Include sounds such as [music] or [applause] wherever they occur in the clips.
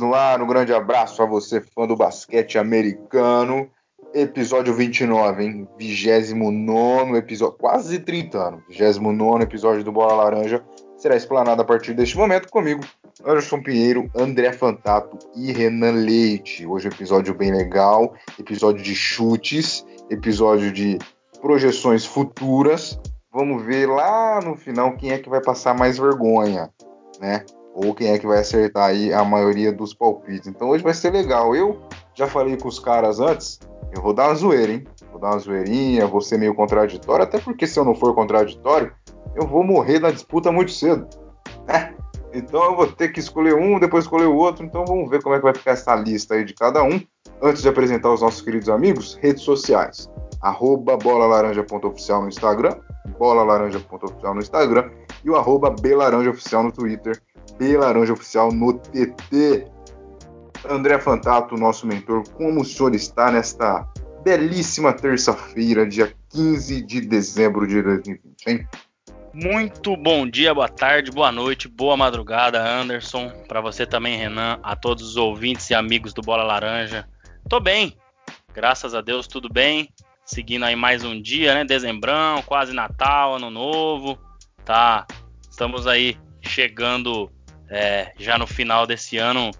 No ar. Um grande abraço a você, fã do basquete americano. Episódio 29, hein? 29 episódio, quase 30 anos. 29 episódio do Bola Laranja será explanado a partir deste momento comigo, Anderson Pinheiro, André Fantato e Renan Leite. Hoje é episódio bem legal, episódio de chutes, episódio de projeções futuras. Vamos ver lá no final quem é que vai passar mais vergonha, né? Ou quem é que vai acertar aí a maioria dos palpites. Então hoje vai ser legal. Eu já falei com os caras antes, eu vou dar uma zoeira, hein? Vou dar uma zoeirinha, vou ser meio contraditório, até porque se eu não for contraditório, eu vou morrer na disputa muito cedo. Né? Então eu vou ter que escolher um, depois escolher o outro. Então vamos ver como é que vai ficar essa lista aí de cada um. Antes de apresentar os nossos queridos amigos, redes sociais. Arroba bolalaranja.oficial no Instagram, bolalaranja.oficial no Instagram e o arroba belaranjaoficial no Twitter, belaranjaoficial no TT. André Fantato, nosso mentor, como o senhor está nesta belíssima terça-feira, dia 15 de dezembro de 2020, hein? Muito bom dia, boa tarde, boa noite, boa madrugada, Anderson. Para você também, Renan, a todos os ouvintes e amigos do Bola Laranja. Tô bem, graças a Deus, tudo bem. Seguindo aí mais um dia, né? Dezembrão, quase Natal, Ano Novo. Tá, estamos aí chegando é, já no final desse ano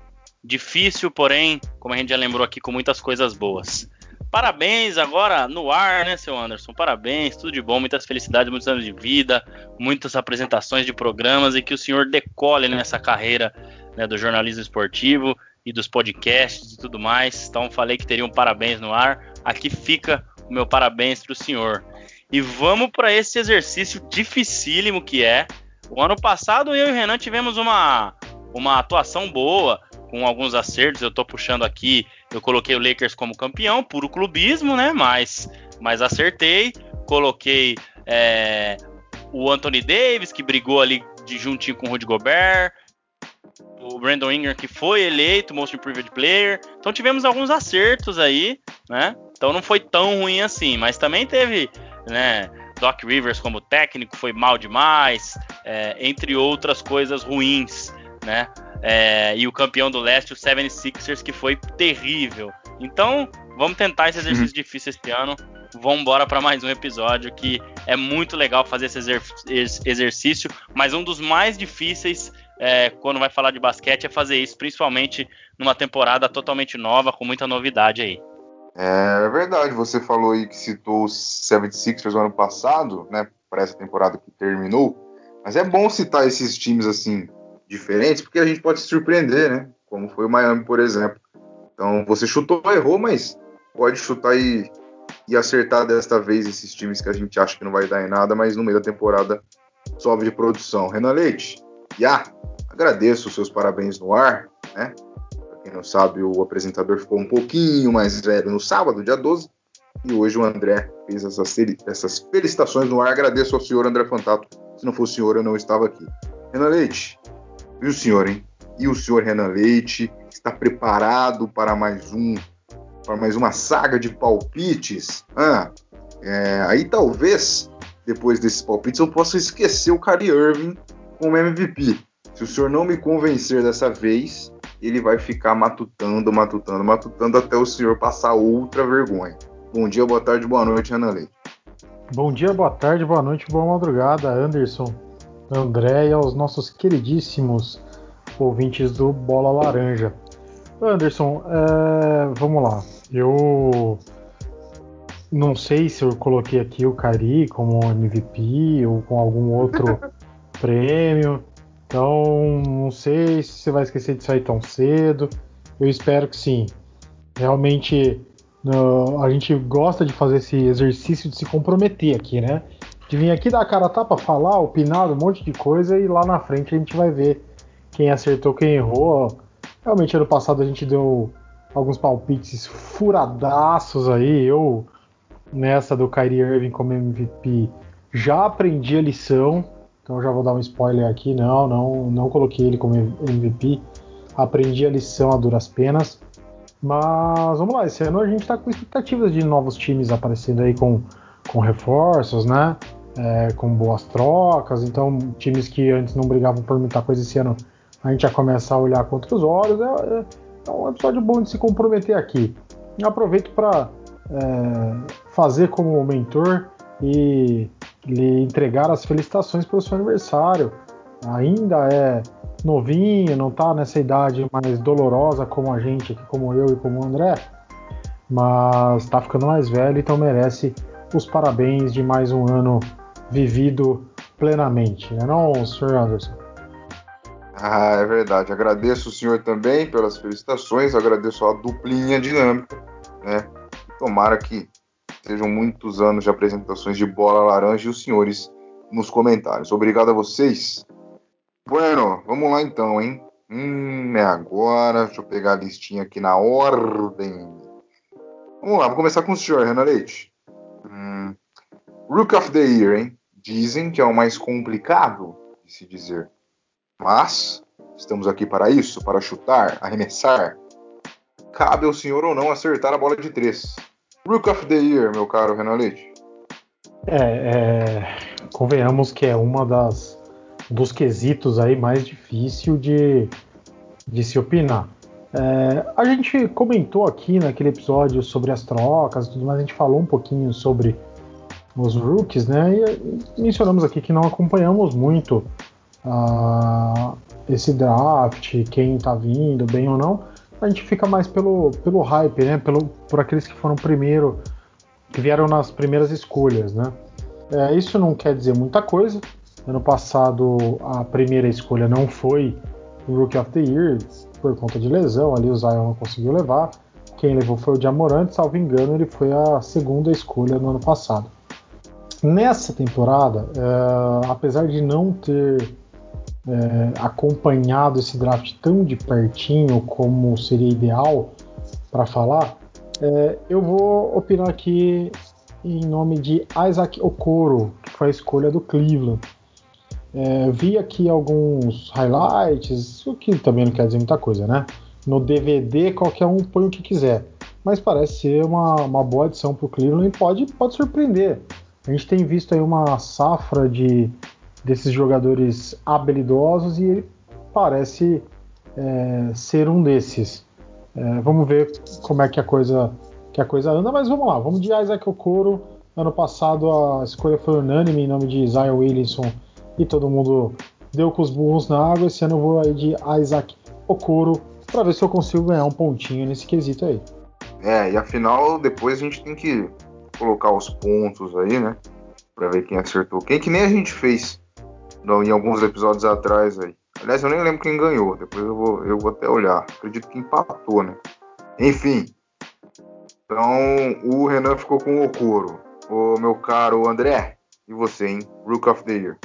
difícil, porém, como a gente já lembrou aqui, com muitas coisas boas. Parabéns agora no ar, né, seu Anderson? Parabéns, tudo de bom, muitas felicidades, muitos anos de vida, muitas apresentações de programas e que o senhor decole nessa carreira né, do jornalismo esportivo e dos podcasts e tudo mais. Então falei que teria um parabéns no ar. Aqui fica o meu parabéns para o senhor. E vamos para esse exercício dificílimo que é. O ano passado eu e o Renan tivemos uma, uma atuação boa, com alguns acertos. Eu tô puxando aqui, eu coloquei o Lakers como campeão, puro clubismo, né? Mas, mas acertei. Coloquei é, o Anthony Davis, que brigou ali de juntinho com o Rudy Gobert. O Brandon Ingram, que foi eleito Most Improved Player. Então tivemos alguns acertos aí, né? Então não foi tão ruim assim, mas também teve, né? Doc Rivers como técnico foi mal demais, é, entre outras coisas ruins, né? É, e o campeão do leste, o 76ers, que foi terrível. Então, vamos tentar esse exercício uhum. difícil esse ano. Vamos embora para mais um episódio que é muito legal fazer esse exer exercício, mas um dos mais difíceis é, quando vai falar de basquete é fazer isso, principalmente numa temporada totalmente nova, com muita novidade aí. É verdade, você falou aí que citou os 76ers no ano passado, né, para essa temporada que terminou, mas é bom citar esses times assim, diferentes, porque a gente pode se surpreender, né? Como foi o Miami, por exemplo. Então, você chutou, errou, mas pode chutar e, e acertar desta vez esses times que a gente acha que não vai dar em nada, mas no meio da temporada sobe de produção. Renan Leite, já agradeço os seus parabéns no ar, né? Quem não sabe, o apresentador ficou um pouquinho mais velho no sábado, dia 12, e hoje o André fez essas, essas felicitações no ar. Agradeço ao senhor André Fantato. Se não fosse o senhor, eu não estava aqui. Renan Leite, e o senhor, hein? E o senhor Renan Leite está preparado para mais um, para mais uma saga de palpites? Ah, é, aí talvez depois desses palpites eu possa esquecer o Kyrie Irving como MVP. Se o senhor não me convencer dessa vez, ele vai ficar matutando, matutando, matutando até o senhor passar outra vergonha. Bom dia, boa tarde, boa noite, Renan Leite. Bom dia, boa tarde, boa noite, boa madrugada, Anderson. André e aos nossos queridíssimos ouvintes do Bola Laranja. Anderson, é, vamos lá. Eu não sei se eu coloquei aqui o Cari como MVP ou com algum outro [laughs] prêmio. Então, não sei se você vai esquecer disso aí tão cedo. Eu espero que sim. Realmente, a gente gosta de fazer esse exercício de se comprometer aqui, né? de vir aqui dar a cara a tapa, falar, opinar um monte de coisa e lá na frente a gente vai ver quem acertou, quem errou. Realmente ano passado a gente deu alguns palpites furadaços aí. Eu, nessa do Kyrie Irving como MVP, já aprendi a lição. Então já vou dar um spoiler aqui. Não, não, não coloquei ele como MVP. Aprendi a lição a duras penas. Mas vamos lá, esse ano a gente está com expectativas de novos times aparecendo aí com, com reforços, né? é, com boas trocas. Então, times que antes não brigavam por muita coisa esse ano a gente já começa a olhar com outros olhos. É, é, é um episódio bom de se comprometer aqui. Eu aproveito para é, fazer como mentor e lhe entregar as felicitações pelo seu aniversário. Ainda é novinho, não está nessa idade mais dolorosa como a gente, como eu e como o André, mas está ficando mais velho, então merece os parabéns de mais um ano vivido plenamente, né não, Sr. Anderson? Ah, é verdade. Agradeço o senhor também pelas felicitações, agradeço a duplinha dinâmica, né? Tomara que sejam muitos anos de apresentações de bola laranja e os senhores nos comentários. Obrigado a vocês. Bueno, vamos lá então, hein? Hum, é agora. Deixa eu pegar a listinha aqui na ordem. Vamos lá, vou começar com o senhor, Renan Leite. Hum, Rook of the Year, hein? Dizem que é o mais complicado de se dizer. Mas estamos aqui para isso, para chutar, arremessar. Cabe ao senhor ou não acertar a bola de três. Rook of the Year, meu caro Renan Leite. É, é, convenhamos que é uma das dos quesitos aí mais difícil de, de se opinar. É, a gente comentou aqui naquele episódio sobre as trocas e tudo mais, a gente falou um pouquinho sobre os rookies, né? E mencionamos aqui que não acompanhamos muito uh, esse draft, quem tá vindo, bem ou não. A gente fica mais pelo, pelo hype, né? Pelo, por aqueles que foram primeiro, que vieram nas primeiras escolhas, né? É, isso não quer dizer muita coisa. Ano passado a primeira escolha não foi o Rookie of the Year por conta de lesão, ali o Zion não conseguiu levar. Quem levou foi o Diamorante, salvo engano, ele foi a segunda escolha no ano passado. Nessa temporada, é, apesar de não ter é, acompanhado esse draft tão de pertinho como seria ideal para falar, é, eu vou opinar aqui em nome de Isaac Okoro, que foi a escolha do Cleveland. É, vi aqui alguns highlights, o que também não quer dizer muita coisa, né? No DVD, qualquer um põe o que quiser. Mas parece ser uma, uma boa adição para o Cleveland e pode, pode surpreender. A gente tem visto aí uma safra de desses jogadores habilidosos e ele parece é, ser um desses. É, vamos ver como é que a coisa que a coisa anda, mas vamos lá, vamos de Isaac Okoro. Ano passado a escolha foi unânime em nome de Zion Williamson e todo mundo deu com os burros na água. Esse ano eu vou aí de Isaac Okoro para ver se eu consigo ganhar um pontinho nesse quesito aí. É, e afinal depois a gente tem que colocar os pontos aí, né? Para ver quem acertou. Quem que nem a gente fez em alguns episódios atrás aí. Aliás, eu nem lembro quem ganhou. Depois eu vou, eu vou até olhar. Acredito que empatou, né? Enfim. Então, o Renan ficou com o Okoro. O meu caro André, e você, hein? Rook of the Year.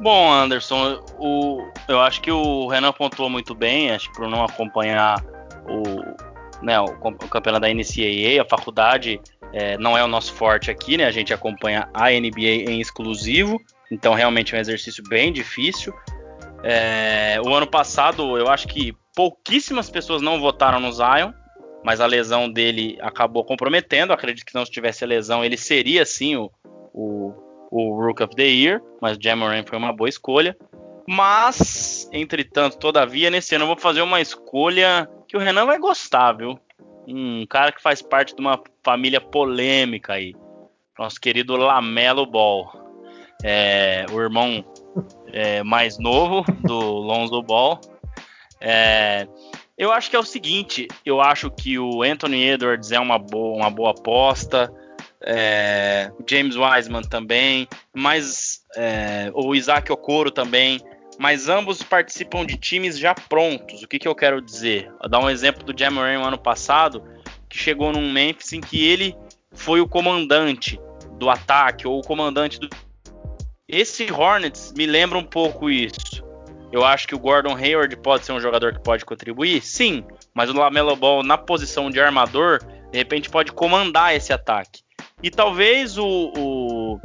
Bom, Anderson, o, eu acho que o Renan pontuou muito bem, acho que por não acompanhar o, né, o, o campeonato da NCAA, a faculdade é, não é o nosso forte aqui, né? A gente acompanha a NBA em exclusivo, então realmente é um exercício bem difícil. É, o ano passado, eu acho que pouquíssimas pessoas não votaram no Zion, mas a lesão dele acabou comprometendo. Acredito que não se tivesse a lesão, ele seria sim o, o o Rook of the Year, mas Jamoran foi uma boa escolha. Mas, entretanto, todavia, nesse ano eu vou fazer uma escolha que o Renan vai gostar, viu? Um cara que faz parte de uma família polêmica aí. Nosso querido Lamelo Ball. É, o irmão é, mais novo do Lonzo Ball. É, eu acho que é o seguinte, eu acho que o Anthony Edwards é uma boa, uma boa aposta é, James Wiseman também, mas é, o Isaac Okoro também, mas ambos participam de times já prontos. O que, que eu quero dizer? Vou dar um exemplo do Jamoran no ano passado, que chegou num Memphis em que ele foi o comandante do ataque ou o comandante do. Esse Hornets me lembra um pouco isso. Eu acho que o Gordon Hayward pode ser um jogador que pode contribuir, sim, mas o Lamelo Ball na posição de armador, de repente pode comandar esse ataque. E talvez o, o,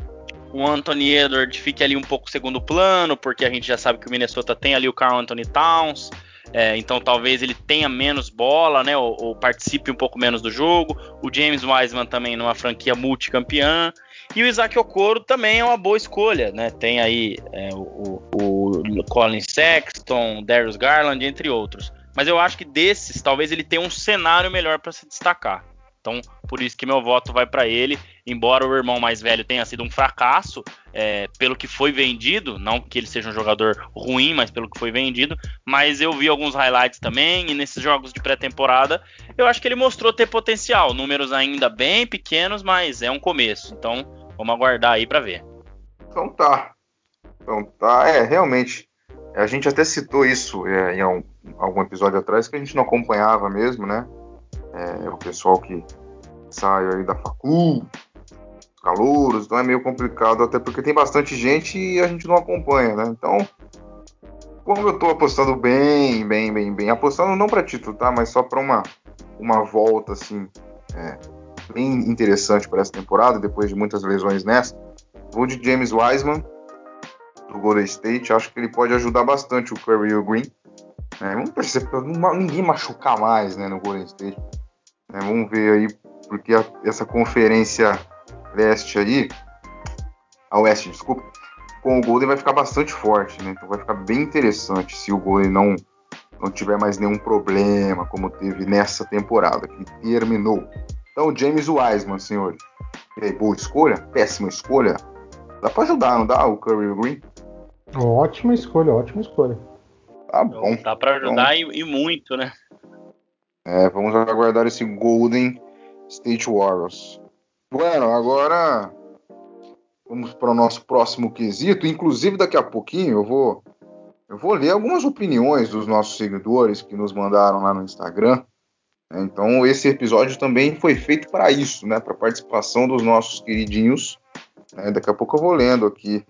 o Anthony Edwards fique ali um pouco segundo plano, porque a gente já sabe que o Minnesota tem ali o Carl Anthony Towns. É, então talvez ele tenha menos bola, né? Ou, ou, participe um pouco menos do jogo. O James Wiseman também numa franquia multicampeã. E o Isaac Okoro também é uma boa escolha, né? Tem aí é, o, o, Colin Sexton, Darius Garland, entre outros. Mas eu acho que desses, talvez ele tenha um cenário melhor para se destacar. Então, por isso que meu voto vai para ele. Embora o irmão mais velho tenha sido um fracasso, é, pelo que foi vendido, não que ele seja um jogador ruim, mas pelo que foi vendido. Mas eu vi alguns highlights também, e nesses jogos de pré-temporada, eu acho que ele mostrou ter potencial. Números ainda bem pequenos, mas é um começo. Então, vamos aguardar aí para ver. Então tá. Então tá, é, realmente. A gente até citou isso é, em um, algum episódio atrás, que a gente não acompanhava mesmo, né? É, o pessoal que sai aí da facul, calouros, então é meio complicado, até porque tem bastante gente e a gente não acompanha, né? Então, como eu tô apostando bem, bem, bem, bem, apostando não para título, tá? Mas só para uma, uma volta, assim, é, bem interessante para essa temporada, depois de muitas lesões nessa. Vou de James Wiseman, do Golden State, acho que ele pode ajudar bastante o Curry e o Green. É, vamos perceber, ninguém machucar mais né, no Golden State. É, vamos ver aí, porque a, essa conferência leste aí, a oeste, desculpa, com o Golden vai ficar bastante forte, né? Então vai ficar bem interessante se o Golden não, não tiver mais nenhum problema, como teve nessa temporada, que terminou. Então, James Wiseman, senhores. E aí, boa escolha? Péssima escolha? Dá pra ajudar, não dá? O Curry Green? Ótima escolha, ótima escolha. Tá bom. Dá pra ajudar então, e, e, muito, né? É, vamos aguardar esse Golden State Warriors. Bueno, agora vamos para o nosso próximo quesito. Inclusive, daqui a pouquinho eu vou eu vou ler algumas opiniões dos nossos seguidores que nos mandaram lá no Instagram. Então, esse episódio também foi feito para isso, né? Para participação dos nossos queridinhos. Né? Daqui a pouco eu vou lendo aqui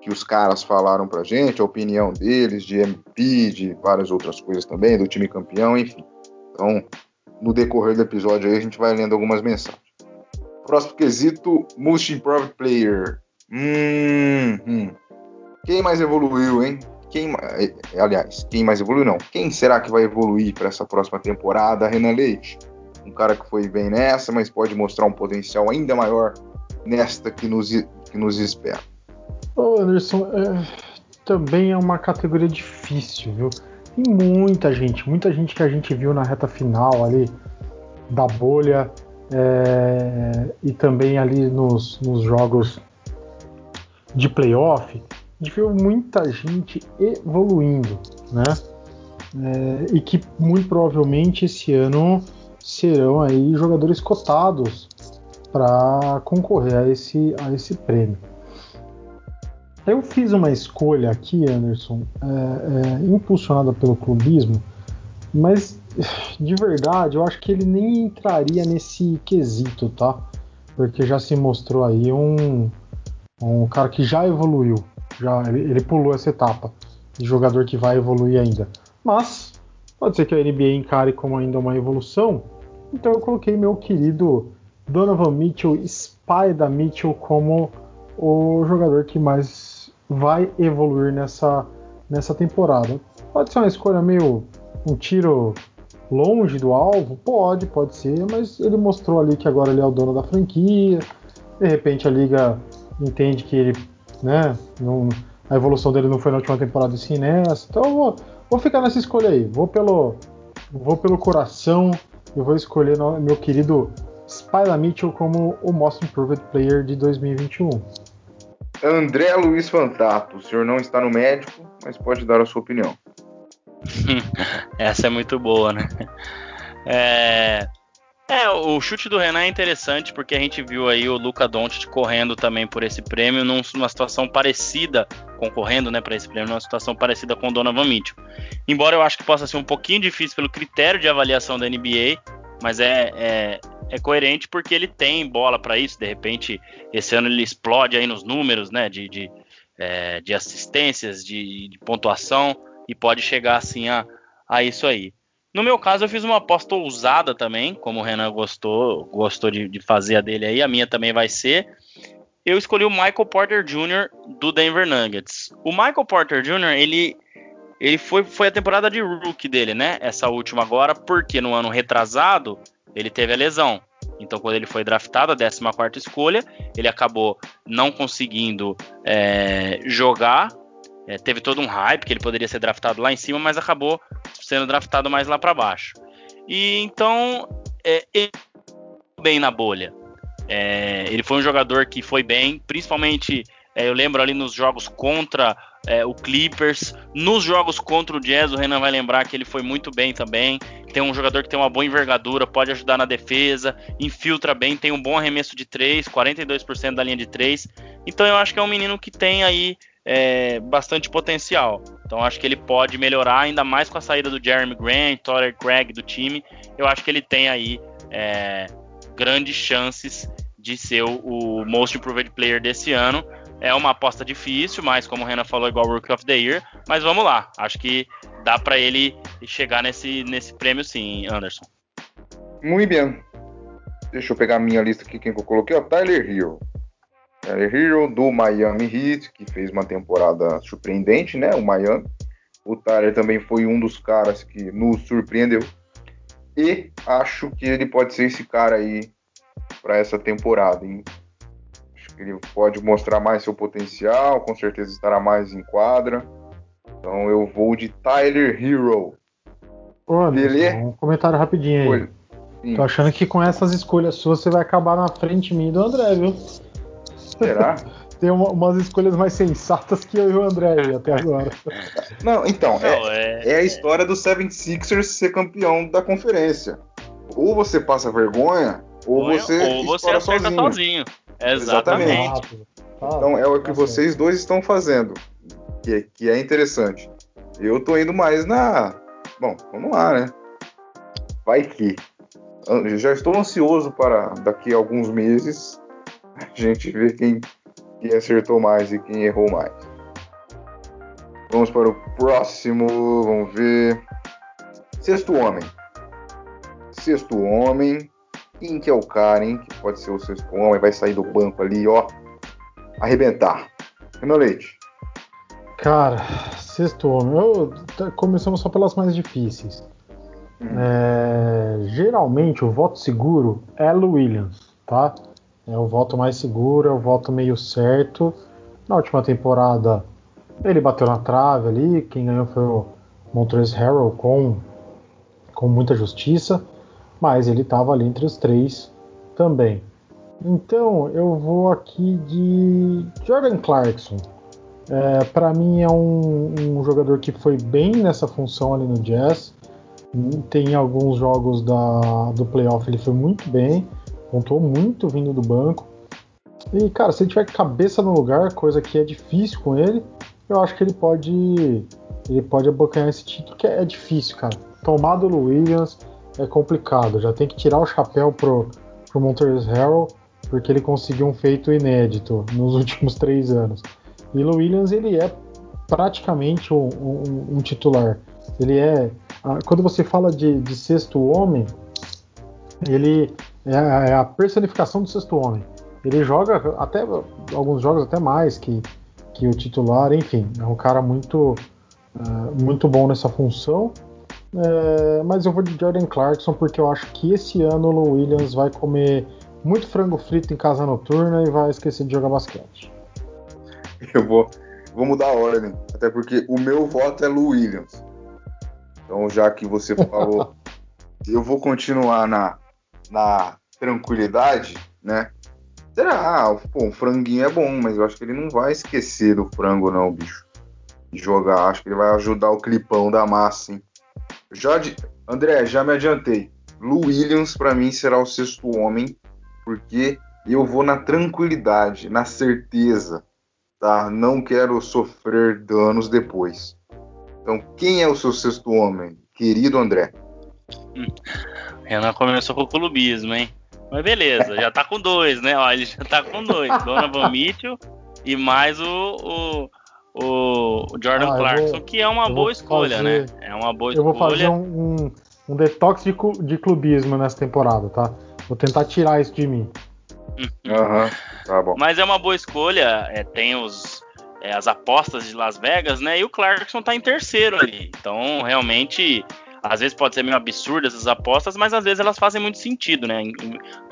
que os caras falaram pra gente, a opinião deles, de MP, de várias outras coisas também, do time campeão, enfim. Então, no decorrer do episódio aí, a gente vai lendo algumas mensagens. Próximo quesito, Most Improved Player. Hum, hum. Quem mais evoluiu, hein? Quem, eh, aliás, quem mais evoluiu não? Quem será que vai evoluir para essa próxima temporada? Renan Leite, um cara que foi bem nessa, mas pode mostrar um potencial ainda maior nesta que nos, que nos espera. Ô Anderson, é, também é uma categoria difícil, viu? Tem muita gente, muita gente que a gente viu na reta final ali da bolha é, e também ali nos, nos jogos de playoff, gente viu muita gente evoluindo, né? É, e que muito provavelmente esse ano serão aí jogadores cotados para concorrer a esse, a esse prêmio. Eu fiz uma escolha aqui, Anderson, é, é, impulsionada pelo clubismo, mas de verdade, eu acho que ele nem entraria nesse quesito, tá? Porque já se mostrou aí um, um cara que já evoluiu, já ele, ele pulou essa etapa de jogador que vai evoluir ainda. Mas pode ser que a NBA encare como ainda uma evolução. Então eu coloquei meu querido Donovan Mitchell, Spider Mitchell, como o jogador que mais vai evoluir nessa, nessa temporada. Pode ser uma escolha meio um tiro longe do alvo? Pode, pode ser, mas ele mostrou ali que agora ele é o dono da franquia. De repente a liga entende que ele, né, não, a evolução dele não foi na última temporada assim nessa. Então eu vou, vou ficar nessa escolha aí. Vou pelo, vou pelo coração. Eu vou escolher meu querido Spyla Mitchell como o Most Improved Player de 2021. André Luiz Fantato, o senhor não está no médico, mas pode dar a sua opinião. [laughs] Essa é muito boa, né? É... é, o chute do Renan é interessante porque a gente viu aí o Luca Doncic correndo também por esse prêmio numa situação parecida, concorrendo, né, para esse prêmio, numa situação parecida com o Donovan Mitchell. Embora eu acho que possa ser um pouquinho difícil pelo critério de avaliação da NBA, mas é, é, é coerente porque ele tem bola para isso. De repente, esse ano ele explode aí nos números, né, de, de, é, de assistências, de, de pontuação e pode chegar assim a, a isso aí. No meu caso, eu fiz uma aposta ousada também, como o Renan gostou, gostou de, de fazer a dele aí, a minha também vai ser. Eu escolhi o Michael Porter Jr. do Denver Nuggets. O Michael Porter Jr., ele, ele foi, foi a temporada de rookie dele, né? Essa última agora, porque no ano retrasado ele teve a lesão. Então, quando ele foi draftado, a 14 escolha, ele acabou não conseguindo é, jogar é, teve todo um hype que ele poderia ser draftado lá em cima, mas acabou sendo draftado mais lá para baixo. E então é, ele bem na bolha. É, ele foi um jogador que foi bem, principalmente é, eu lembro ali nos jogos contra é, o Clippers, nos jogos contra o Jazz, o Renan vai lembrar que ele foi muito bem também. Tem um jogador que tem uma boa envergadura, pode ajudar na defesa, infiltra bem, tem um bom arremesso de 3, 42% da linha de 3. Então eu acho que é um menino que tem aí é, bastante potencial. Então acho que ele pode melhorar, ainda mais com a saída do Jeremy Grant, Toller Craig do time. Eu acho que ele tem aí é, grandes chances de ser o, o, Most Improved Player desse ano. É uma aposta difícil, mas como o Renan falou, igual Rookie of the Year. Mas vamos lá, acho que dá para ele chegar nesse, nesse prêmio sim, Anderson. Muito bem. Deixa eu pegar a minha lista aqui, quem que eu coloquei, ó, Tyler Hill. Tyler Hero do Miami Heat, que fez uma temporada surpreendente, né? O Miami. O Tyler também foi um dos caras que nos surpreendeu. E acho que ele pode ser esse cara aí para essa temporada. Hein? Acho que ele pode mostrar mais seu potencial, com certeza estará mais em quadra. Então eu vou de Tyler Hero. Ô, Beleza? Um comentário rapidinho aí. Sim. Tô achando que com essas escolhas suas você vai acabar na frente de mim do André, viu? Será? [laughs] Tem uma, umas escolhas mais sensatas que eu e o André aí até agora. [laughs] Não, então, é, Não, é, é, a história do 76ers ser campeão da conferência. Ou você passa vergonha, ou você, ou você sozinho. sozinho. Exatamente. Exatamente. Então é o que tá vocês dois estão fazendo, que é, que é interessante. Eu tô indo mais na. Bom, vamos lá, né? Vai que. Eu já estou ansioso para daqui a alguns meses a gente vê quem, quem acertou mais e quem errou mais. Vamos para o próximo, vamos ver. Sexto homem. Sexto homem. Quem que é o cara, hein? Que pode ser o sexto homem, vai sair do banco ali, ó. Arrebentar. Renan Leite. Cara, sexto homem. Eu, tá, começamos só pelas mais difíceis. Hum. É, geralmente o voto seguro é Lu Williams, tá? É o voto mais seguro, é o voto meio certo. Na última temporada ele bateu na trave ali, quem ganhou foi o Montrezl Harrell com, com muita justiça, mas ele estava ali entre os três também. Então eu vou aqui de Jordan Clarkson. É, para mim é um, um, jogador que foi bem nessa função ali no Jazz. Tem alguns jogos da, do playoff ele foi muito bem pontuou muito vindo do banco. E, cara, se ele tiver cabeça no lugar, coisa que é difícil com ele, eu acho que ele pode ele pode abocanhar esse título, que é, difícil, cara. Tomar do Williams é complicado. Já tem que tirar o chapéu pro, pro Montrezl Harrell, porque ele conseguiu um feito inédito nos [laughs] últimos três anos. E o Williams, ele é praticamente um, um, um titular. Ele é... Quando você fala de, de sexto homem, ele é a, é a personificação do sexto homem. Ele joga até alguns jogos até mais que, que o titular, enfim, é um cara muito uh, muito bom nessa função. É, mas eu vou de Jordan Clarkson porque eu acho que esse ano o Williams vai comer muito frango frito em casa noturna e vai esquecer de jogar basquete. Eu vou, vou mudar a ordem, até porque o meu voto é Lu Williams. Então, já que você falou, [laughs] eu vou continuar na, na tranquilidade, né? Será? Pô, um franguinho é bom, mas eu acho que ele não vai esquecer do frango, não, bicho. Jogar. Acho que ele vai ajudar o clipão da massa, hein? Já de... André, já me adiantei. Lu Williams, para mim, será o sexto homem, porque eu vou na tranquilidade, na certeza, tá? Não quero sofrer danos depois. Então, quem é o seu sexto homem, querido André? Renan começou com o clubismo, hein? Mas beleza, já tá com dois, né? Ó, ele já tá com dois. Donovan [laughs] Mitchell e mais o, o, o Jordan ah, Clarkson, vou, que é uma boa escolha, né? fazer, né? É uma boa eu escolha. Eu vou fazer um, um, um detox de, de, clubismo nessa temporada, tá? Vou tentar tirar isso de mim. Aham, uhum, tá bom. Mas é uma boa escolha. É, tem os, é, as apostas de Las Vegas, né? E o Clarkson tá em terceiro ali. Então, realmente às vezes pode ser meio absurdo essas apostas, mas às vezes elas fazem muito sentido, né?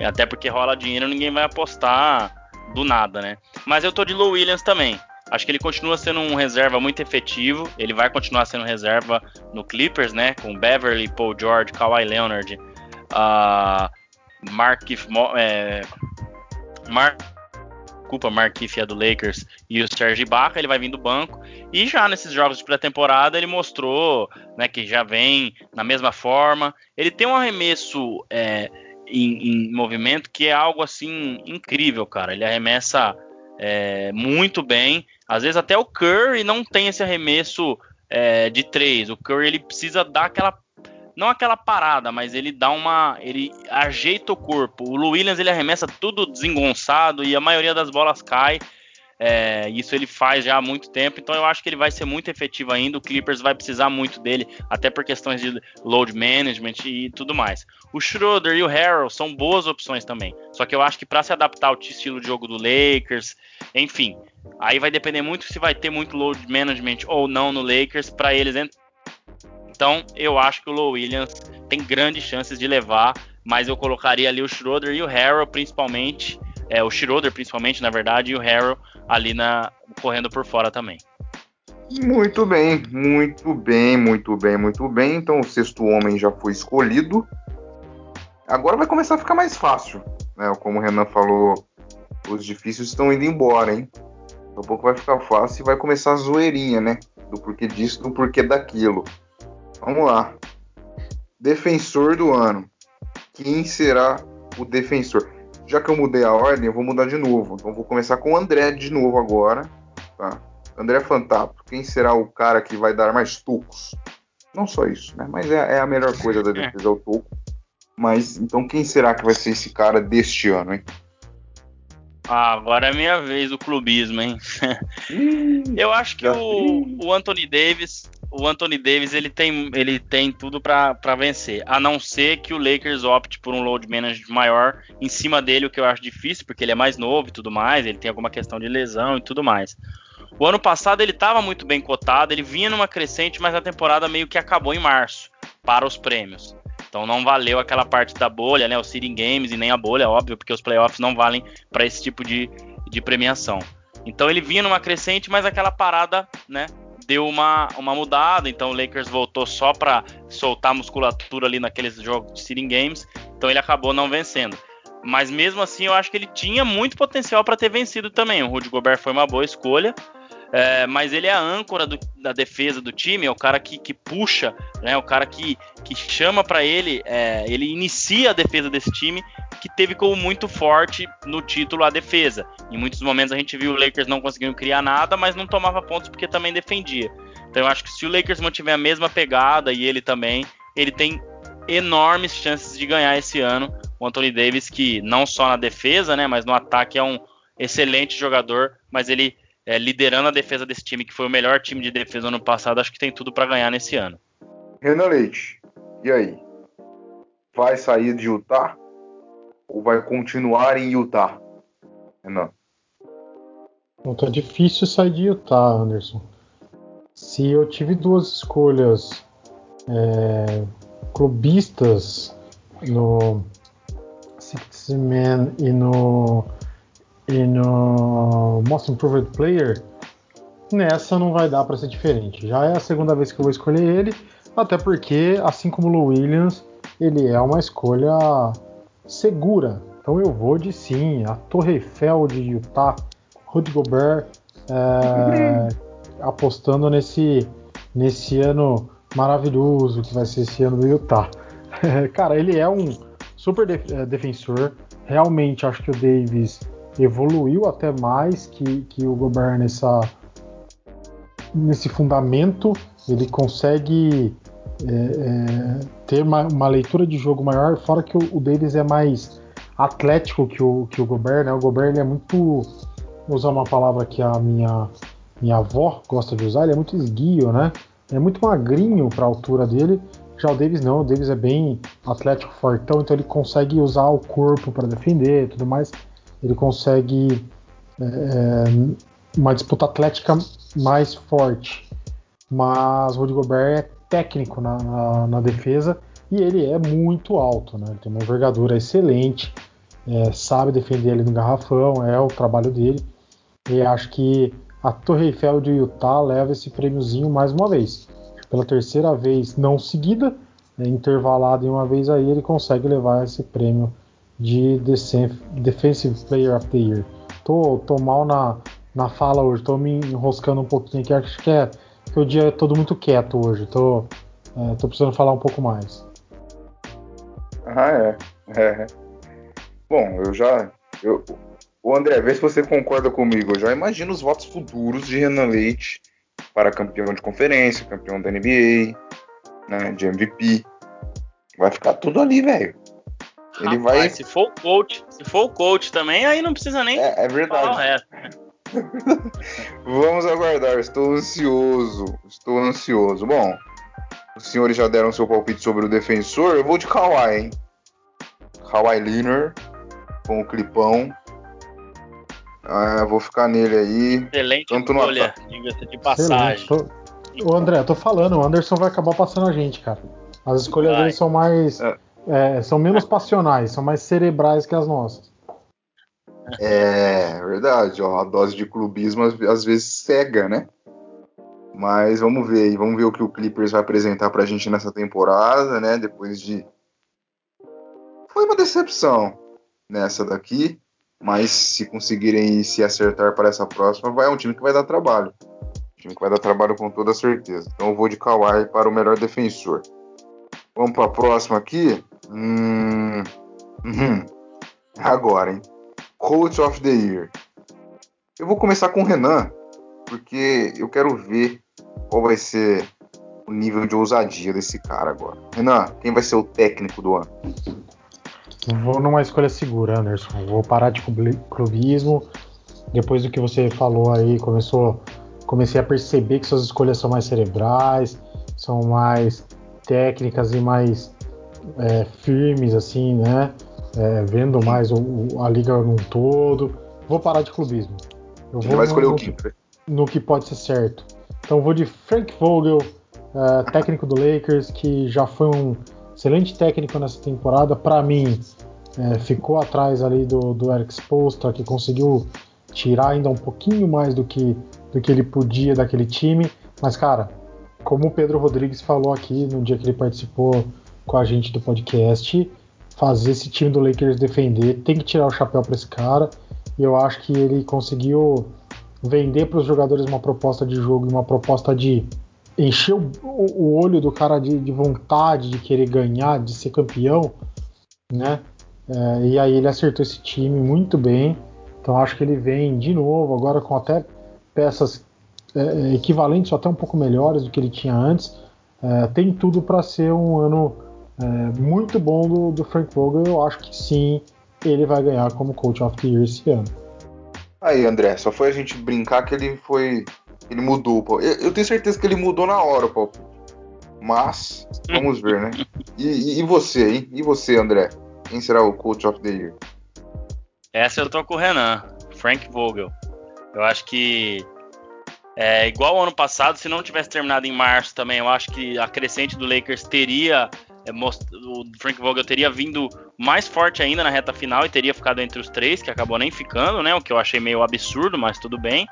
Até porque rola dinheiro, ninguém vai apostar do nada, né? Mas eu tô de Low Williams também. Acho que ele continua sendo um reserva muito efetivo. Ele vai continuar sendo reserva no Clippers, né? Com Beverly, Paul George, Kawhi Leonard, uh, Mark, é, Mark culpa Markif é do Lakers e o Serge Ibaka, ele vai vir do banco. E já nesses jogos de pré-temporada ele mostrou né, que já vem na mesma forma. Ele tem um arremesso é, em, em, movimento que é algo assim incrível, cara. Ele arremessa é, muito bem. Às vezes até o Curry não tem esse arremesso é, de três. O Curry ele precisa dar aquela não aquela parada, mas ele dá uma. ele ajeita o corpo. O Williams ele arremessa tudo desengonçado e a maioria das bolas cai. É, isso ele faz já há muito tempo, então eu acho que ele vai ser muito efetivo ainda. O Clippers vai precisar muito dele, até por questões de load management e tudo mais. O Schroeder e o Harrell são boas opções também, só que eu acho que para se adaptar ao estilo de jogo do Lakers, enfim, aí vai depender muito se vai ter muito load management ou não no Lakers para eles então, eu acho que o Low Williams tem grandes chances de levar, mas eu colocaria ali o Schroeder e o Harrell principalmente, é, o Schroeder principalmente, na verdade, e o Harrell ali na correndo por fora também. Muito bem, muito bem, muito bem, muito bem. Então o sexto homem já foi escolhido. Agora vai começar a ficar mais fácil, né? Como o Renan falou, os difíceis estão indo embora, hein? Daqui a pouco vai ficar fácil e vai começar a zoeirinha, né? Do porquê disso, do porquê daquilo. Vamos lá. Defensor do ano. Quem será o defensor? Já que eu mudei a ordem, eu vou mudar de novo. Então vou começar com o André de novo agora. Tá? André Fantato. Quem será o cara que vai dar mais tocos? Não só isso, né? Mas é, é a melhor coisa da [laughs] defesa, é o toco. Mas então quem será que vai ser esse cara deste ano, hein? Ah, agora é minha vez do clubismo, hein? [laughs] eu acho que o, o Anthony Davis o Anthony Davis ele tem, ele tem tudo para vencer, a não ser que o Lakers opte por um load management maior em cima dele, o que eu acho difícil, porque ele é mais novo e tudo mais, ele tem alguma questão de lesão e tudo mais. O ano passado ele estava muito bem cotado, ele vinha numa crescente, mas a temporada meio que acabou em março para os prêmios. Então não valeu aquela parte da bolha, né, o seeding games e nem a bolha, óbvio, porque os playoffs não valem para esse tipo de, de premiação. Então ele vinha numa crescente, mas aquela parada, né, deu uma, uma mudada, então o Lakers voltou só para soltar a musculatura ali naqueles jogos de seeding games, então ele acabou não vencendo. Mas mesmo assim, eu acho que ele tinha muito potencial para ter vencido também. O Rudy Gobert foi uma boa escolha, é, mas ele é a âncora do, da defesa do time, é o cara que, que puxa, né, o cara que, que chama para ele, é, ele inicia a defesa desse time, que teve como muito forte no título a defesa. Em muitos momentos a gente viu o Lakers não conseguindo criar nada, mas não tomava pontos porque também defendia. Então eu acho que se o Lakers mantiver a mesma pegada e ele também, ele tem enormes chances de ganhar esse ano. O Anthony Davis, que não só na defesa, né, mas no ataque é um excelente jogador, mas ele é, liderando a defesa desse time, que foi o melhor time de defesa no ano passado, acho que tem tudo para ganhar nesse ano. Renan Leite, e aí? Vai sair de Utah ou vai continuar em Utah? Renan. Não tá difícil sair de Utah, Anderson. Se eu tive duas escolhas é, clubistas no Six Man e no e no Most Improved Player, nessa não vai dar para ser diferente. Já é a segunda vez que eu vou escolher ele, até porque, assim como o Williams, ele é uma escolha segura. Então eu vou de sim, a Torre Eiffel de Utah, Rudy Gobert, é, [laughs] apostando nesse, nesse ano maravilhoso que vai ser esse ano do Utah. [laughs] Cara, ele é um super def é, defensor. Realmente acho que o Davis evoluiu até mais que, que o Gobert nessa, nesse fundamento. Ele consegue é, é, ter uma, uma, leitura de jogo maior, fora que o, o, Davis é mais atlético que o, que o Gobert, né? O Gobert ele é muito. Vou usar uma palavra que a minha, minha avó gosta de usar, ele é muito esguio, né? é muito magrinho para a altura dele. Já o Davis não, o Davis é bem atlético, fortão, então ele consegue usar o corpo para defender e tudo mais ele consegue é, é, uma disputa atlética mais forte. Mas o Rudy Gobert é técnico na, na, na, defesa e ele é muito alto, né? Ele tem uma envergadura excelente, é, sabe defender ali no garrafão, é o trabalho dele. E acho que a Torre Eiffel de Utah leva esse prêmiozinho mais uma vez. Pela terceira vez não seguida, né, intervalado em uma vez aí, ele consegue levar esse prêmio de Defensive Player of the Year. Tô, tô mal na, na fala hoje, tô me enroscando um pouquinho aqui, acho que, é, que o dia é todo muito quieto hoje, tô, é, tô precisando falar um pouco mais. Ah, é. é. Bom, eu já. Eu, o André, vê se você concorda comigo. Eu já imagino os votos futuros de Renan Leite para campeão de conferência, campeão da NBA, né, de MVP. Vai ficar tudo ali, velho. Ele vai. Se for o coach, se for o coach também, aí não precisa nem. É, é verdade. Vamos aguardar. Estou ansioso. Estou ansioso. Bom, os senhores já deram seu palpite sobre o defensor. Eu vou de Kawhi, hein? Kawhi Leonard com o clipão. Ah, vou ficar nele aí. Excelente tanto escolha, diga-se de passagem. Tô... O André, tô falando, o Anderson vai acabar passando a gente, cara. As escolhas dele são mais. É. É, são menos passionais, são mais cerebrais que as nossas. É verdade, ó, a dose de clubismo às vezes cega, né? Mas vamos ver, vamos ver o que o Clippers vai apresentar pra gente nessa temporada, né? Depois de. Foi uma decepção nessa daqui, mas se conseguirem se acertar para essa próxima, vai é um time que vai dar trabalho. Um time que vai dar trabalho com toda certeza. Então eu vou de Kawhi para o melhor defensor. Vamos para a próxima aqui. Hum, hum, agora, hein? Coach of the Year. Eu vou começar com o Renan, porque eu quero ver qual vai ser o nível de ousadia desse cara agora. Renan, quem vai ser o técnico do ano? Vou numa escolha segura, Anderson. Vou parar de clubismo. Depois do que você falou aí, começou, comecei a perceber que suas escolhas são mais cerebrais, são mais técnicas e mais é, firmes, assim, né? É, vendo mais o, o, a liga num todo. Vou parar de clubismo. Eu vou vai escolher no, o que, no que pode ser certo. Então vou de Frank Vogel, é, técnico do Lakers, que já foi um excelente técnico nessa temporada. Para mim, é, ficou atrás ali do, do Eric Spoelstra, que conseguiu tirar ainda um pouquinho mais do que, do que ele podia daquele time. Mas, cara, como o Pedro Rodrigues falou aqui no dia que ele participou com a gente do podcast, fazer esse time do Lakers defender, tem que tirar o chapéu para esse cara. E eu acho que ele conseguiu vender para os jogadores uma proposta de jogo, uma proposta de encher o, o olho do cara de, de, vontade de querer ganhar, de ser campeão, né? É, e aí ele acertou esse time muito bem. Então acho que ele vem de novo agora com até peças é, é equivalentes ou até um pouco melhores do que ele tinha antes. É, tem tudo para ser um ano é, muito bom do, do, Frank Vogel. Eu acho que sim, ele vai ganhar como Coach of the Year esse ano. Aí, André, só foi a gente brincar que ele foi. Ele mudou. Eu, eu tenho certeza que ele mudou na hora, Paulo. Mas, vamos ver, né? [laughs] E, e, você, hein? E você, André? Quem será o Coach of the Year? Essa eu tô com o Renan, Frank Vogel. Eu acho que é igual ao ano passado, se não tivesse terminado em março também, eu acho que a crescente do Lakers teria o Frank Vogel teria vindo mais forte ainda na reta final e teria ficado entre os três, que acabou nem ficando, né? O que eu achei meio absurdo, mas tudo bem.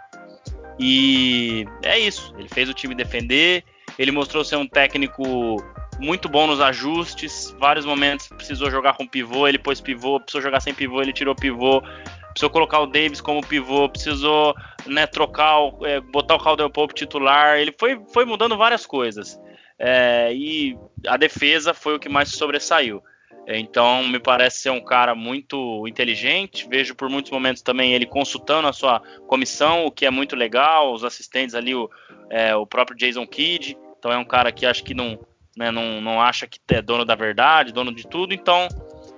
E é isso. Ele fez o time defender. Ele mostrou ser um técnico muito bom nos ajustes. Vários momentos precisou jogar com pivô, ele pôs pivô, precisou jogar sem pivô, ele tirou pivô. Precisou colocar o Davis como pivô, precisou né, trocar, é, botar o Caldwell Pope titular. Ele foi, foi mudando várias coisas. É, e a defesa foi o que mais sobressaiu. Então, me parece ser um cara muito inteligente. Vejo por muitos momentos também ele consultando a sua comissão, o que é muito legal. Os assistentes ali, o, é, o próprio Jason Kidd. Então, é um cara que acho que não, né, não, não acha que é dono da verdade, dono de tudo, então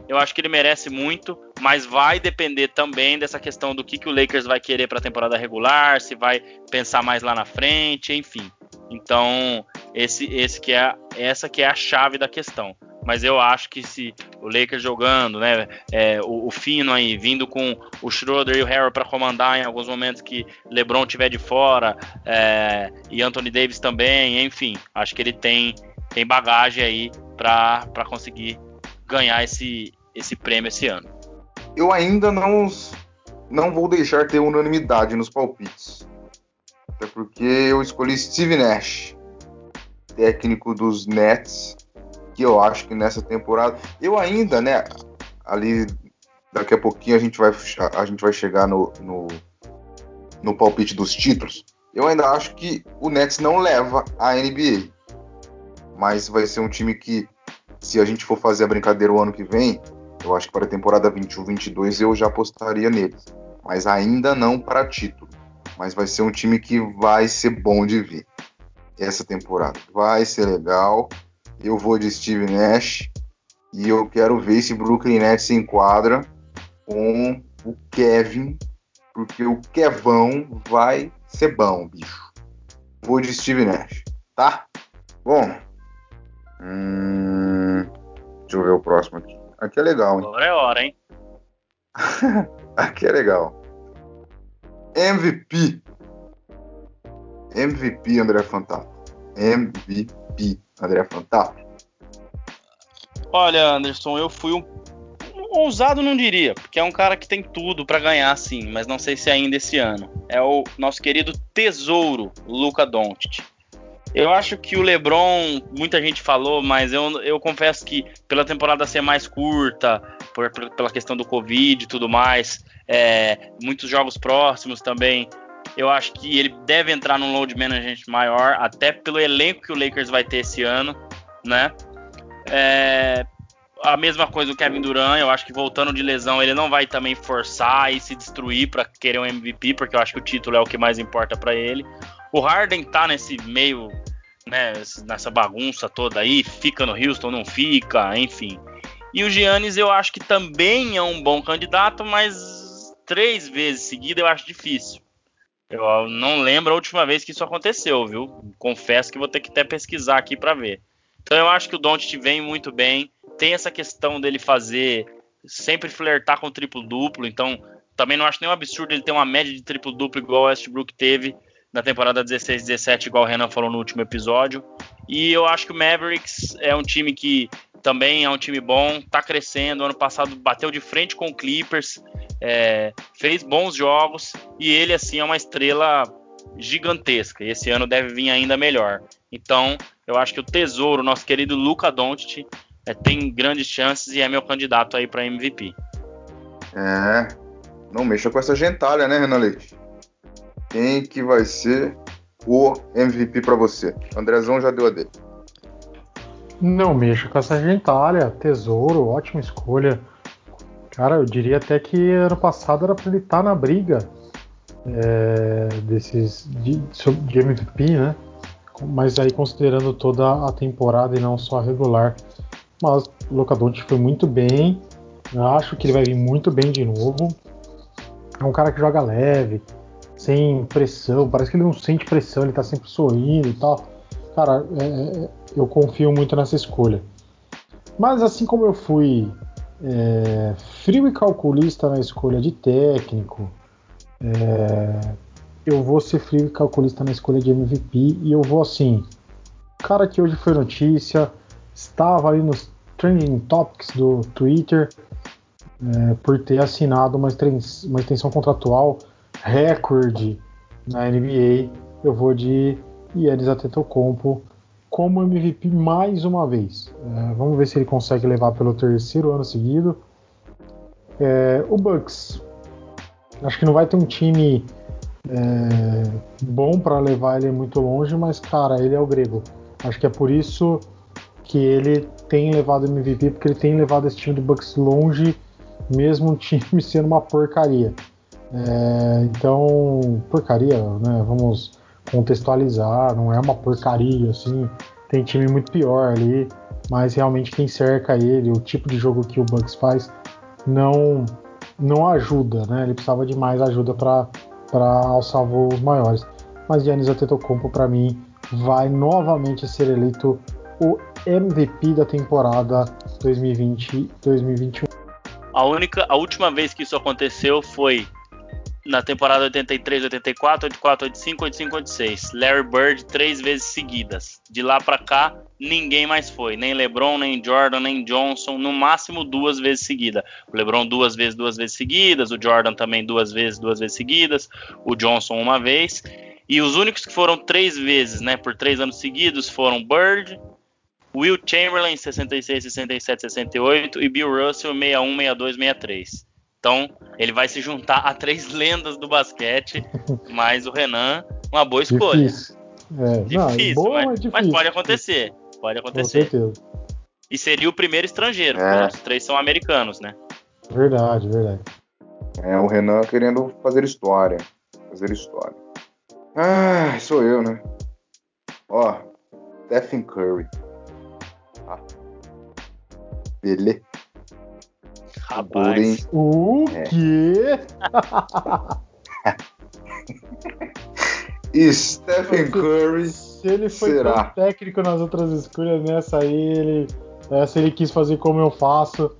eu acho que ele merece muito, mas vai depender também dessa questão do que, que o Lakers vai querer para a temporada regular, se vai pensar mais lá na frente, enfim. Então, esse, esse que é essa que é a chave da questão. Mas eu acho que se o Lakers jogando, né, é, o, o, Fino aí vindo com o Schroeder e o Harrell para comandar em alguns momentos que LeBron tiver de fora é, e Anthony Davis também, enfim, acho que ele tem tem bagagem aí para conseguir ganhar esse, esse prêmio esse ano. Eu ainda não, não vou deixar ter unanimidade nos palpites. Até porque eu escolhi Steve Nash, técnico dos Nets, que eu acho que nessa temporada. Eu ainda, né? Ali daqui a pouquinho a gente vai, a gente vai chegar no, no, no palpite dos títulos. Eu ainda acho que o Nets não leva a NBA. Mas vai ser um time que, se a gente for fazer a brincadeira o ano que vem, eu acho que para a temporada 21-22 eu já apostaria neles. Mas ainda não para título. Mas vai ser um time que vai ser bom de ver essa temporada. Vai ser legal. Eu vou de Steve Nash. E eu quero ver se Brooklyn Nets se enquadra com o Kevin. Porque o Kevão vai ser bom, bicho. Vou de Steve Nash, tá? Bom. Hum, deixa eu ver o próximo aqui. Aqui é legal, hein? Agora é hora, hein? [laughs] aqui é legal. MVP. MVP André Fantato. MVP André Fantato. Olha, Anderson, eu fui um, ousado, não diria, porque é um cara que tem tudo para ganhar, sim, mas não sei se ainda esse ano. É o nosso querido tesouro, Luca Doncic. Eu acho que o LeBron, muita gente falou, mas eu, eu confesso que pela temporada ser mais curta, por, pela questão do Covid e tudo mais, é, muitos jogos próximos também, eu acho que ele deve entrar num load management maior, até pelo elenco que o Lakers vai ter esse ano, né? É, a mesma coisa o Kevin Durant, eu acho que voltando de lesão, ele não vai também forçar e se destruir para querer um MVP, porque eu acho que o título é o que mais importa para ele. O Harden tá nesse meio, né, nessa bagunça toda aí, fica no Houston, não fica, enfim. E o Giannis eu acho que também é um bom candidato, mas três vezes seguida eu acho difícil. Eu não lembro a última vez que isso aconteceu, viu? Confesso que vou ter que até pesquisar aqui para ver. Então eu acho que o Doncic vem muito bem. Tem essa questão dele fazer sempre flertar com triplo duplo. Então também não acho nenhum absurdo ele ter uma média de triplo duplo igual o Westbrook teve na temporada 16-17, igual o Renan falou no último episódio. E eu acho que o Mavericks é um time que também é um time bom, tá crescendo. Ano passado bateu de frente com o Clippers, é, fez bons jogos e ele assim é uma estrela gigantesca. E esse ano deve vir ainda melhor. Então, eu acho que o tesouro, nosso querido Luca Doncic, é, tem grandes chances e é meu candidato aí para MVP. É, não mexa com essa gentalha, né, Renan Leite? Quem que vai ser o MVP para você? O Andrezão já deu a dele. Não mexa com essa gentalha, tesouro, ótima escolha. Cara, eu diria até que ano passado era para ele estar tá na briga é, desses de, de, MVP, né? Mas aí considerando toda a temporada e não só a regular. Mas o Locadonte foi muito bem. Acho que ele vai vir muito bem de novo. É um cara que joga leve, sem pressão, parece que ele não sente pressão, ele tá sempre sorrindo e tal. Cara, é, é, eu confio muito nessa escolha. Mas assim como eu fui é, frio e calculista na escolha de técnico, é, eu vou ser frio e calculista na escolha de MVP e eu vou assim. Cara que hoje foi notícia, estava aí nos trending topics do Twitter é, por ter assinado uma, uma extensão contratual recorde na NBA, eu vou de Yannis Antetokounmpo como MVP mais uma vez. É, vamos ver se ele consegue levar pelo terceiro ano seguido. É, o Bucks, acho que não vai ter um time é, bom para levar ele muito longe, mas cara, ele é o grego. Acho que é por isso que ele tem levado MVP, porque ele tem levado esse time do Bucks longe, mesmo o time [laughs] sendo uma porcaria. É, então, porcaria, né? Vamos contextualizar, não é uma porcaria, assim. Tem time muito pior ali, mas realmente quem cerca ele, o tipo de jogo que o Bucks faz, não não ajuda, né? Ele precisava de mais ajuda para alçar voos maiores. Mas Giannis Antetokounmpo, para mim, vai novamente ser eleito o MVP da temporada 2020-2021. A única, a última vez que isso aconteceu foi na temporada 83, 84, 84, 85, 85, 86. Larry Bird três vezes seguidas. De lá para cá, ninguém mais foi. Nem LeBron, nem Jordan, nem Johnson. No máximo duas vezes seguidas. O LeBron duas vezes, duas vezes seguidas. O Jordan também duas vezes, duas vezes seguidas. O Johnson uma vez. E os únicos que foram três vezes, né, por três anos seguidos, foram Bird, Will Chamberlain 66, 67, 68 e Bill Russell 61, 62, 63. Então, ele vai se juntar a três [laughs] lendas do basquete, mas o Renan, uma boa escolha. Difícil. É, Difícil, não, mas, difícil. mas pode acontecer. Pode Com acontecer. certeza. E seria o primeiro estrangeiro, É. os três são americanos, né? Verdade, verdade. É o Renan querendo fazer história. Fazer história. Ah, sou eu, né? Ó, Stephen Curry. Tá. Beleza. Rapaz. O É. quê? [laughs] E Stephen Curry. Se ele foi Será? tão técnico nas outras escolhas, nessa aí ele. Essa ele quis fazer como eu faço.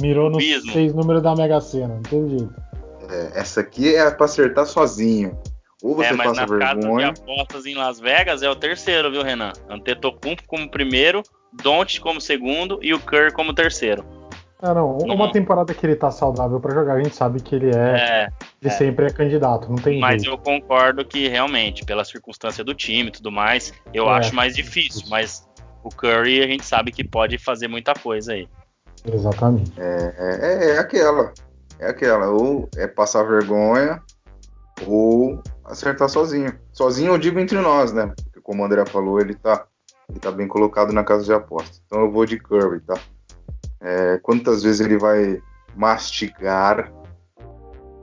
Mirou nos Mesmo. seis números da Mega Sena, não tem jeito. é, essa aqui é pra acertar sozinho. Ou você é, mas passa nas casas de vergonha. apostas em Las Vegas é o terceiro, viu, Renan? Antetokounmpo como primeiro, Don't como segundo e o Kerr como terceiro. Ah, não. Uma Uhum. temporada que ele tá saudável pra jogar, a gente sabe que ele é. É, ele é. sempre é candidato, não tem mas jeito. eu concordo que realmente, pela circunstância do time e tudo mais, eu É, acho mais difícil. Mas o Curry a gente sabe que pode fazer muita coisa aí. Exatamente. É, é, é aquela. É aquela. Ou é passar vergonha, ou acertar sozinho. Sozinho eu digo entre nós, né? Porque como o André falou, ele tá, ele tá bem colocado na casa de apostas. Então eu vou de Curry, tá? É, quantas vezes ele vai mastigar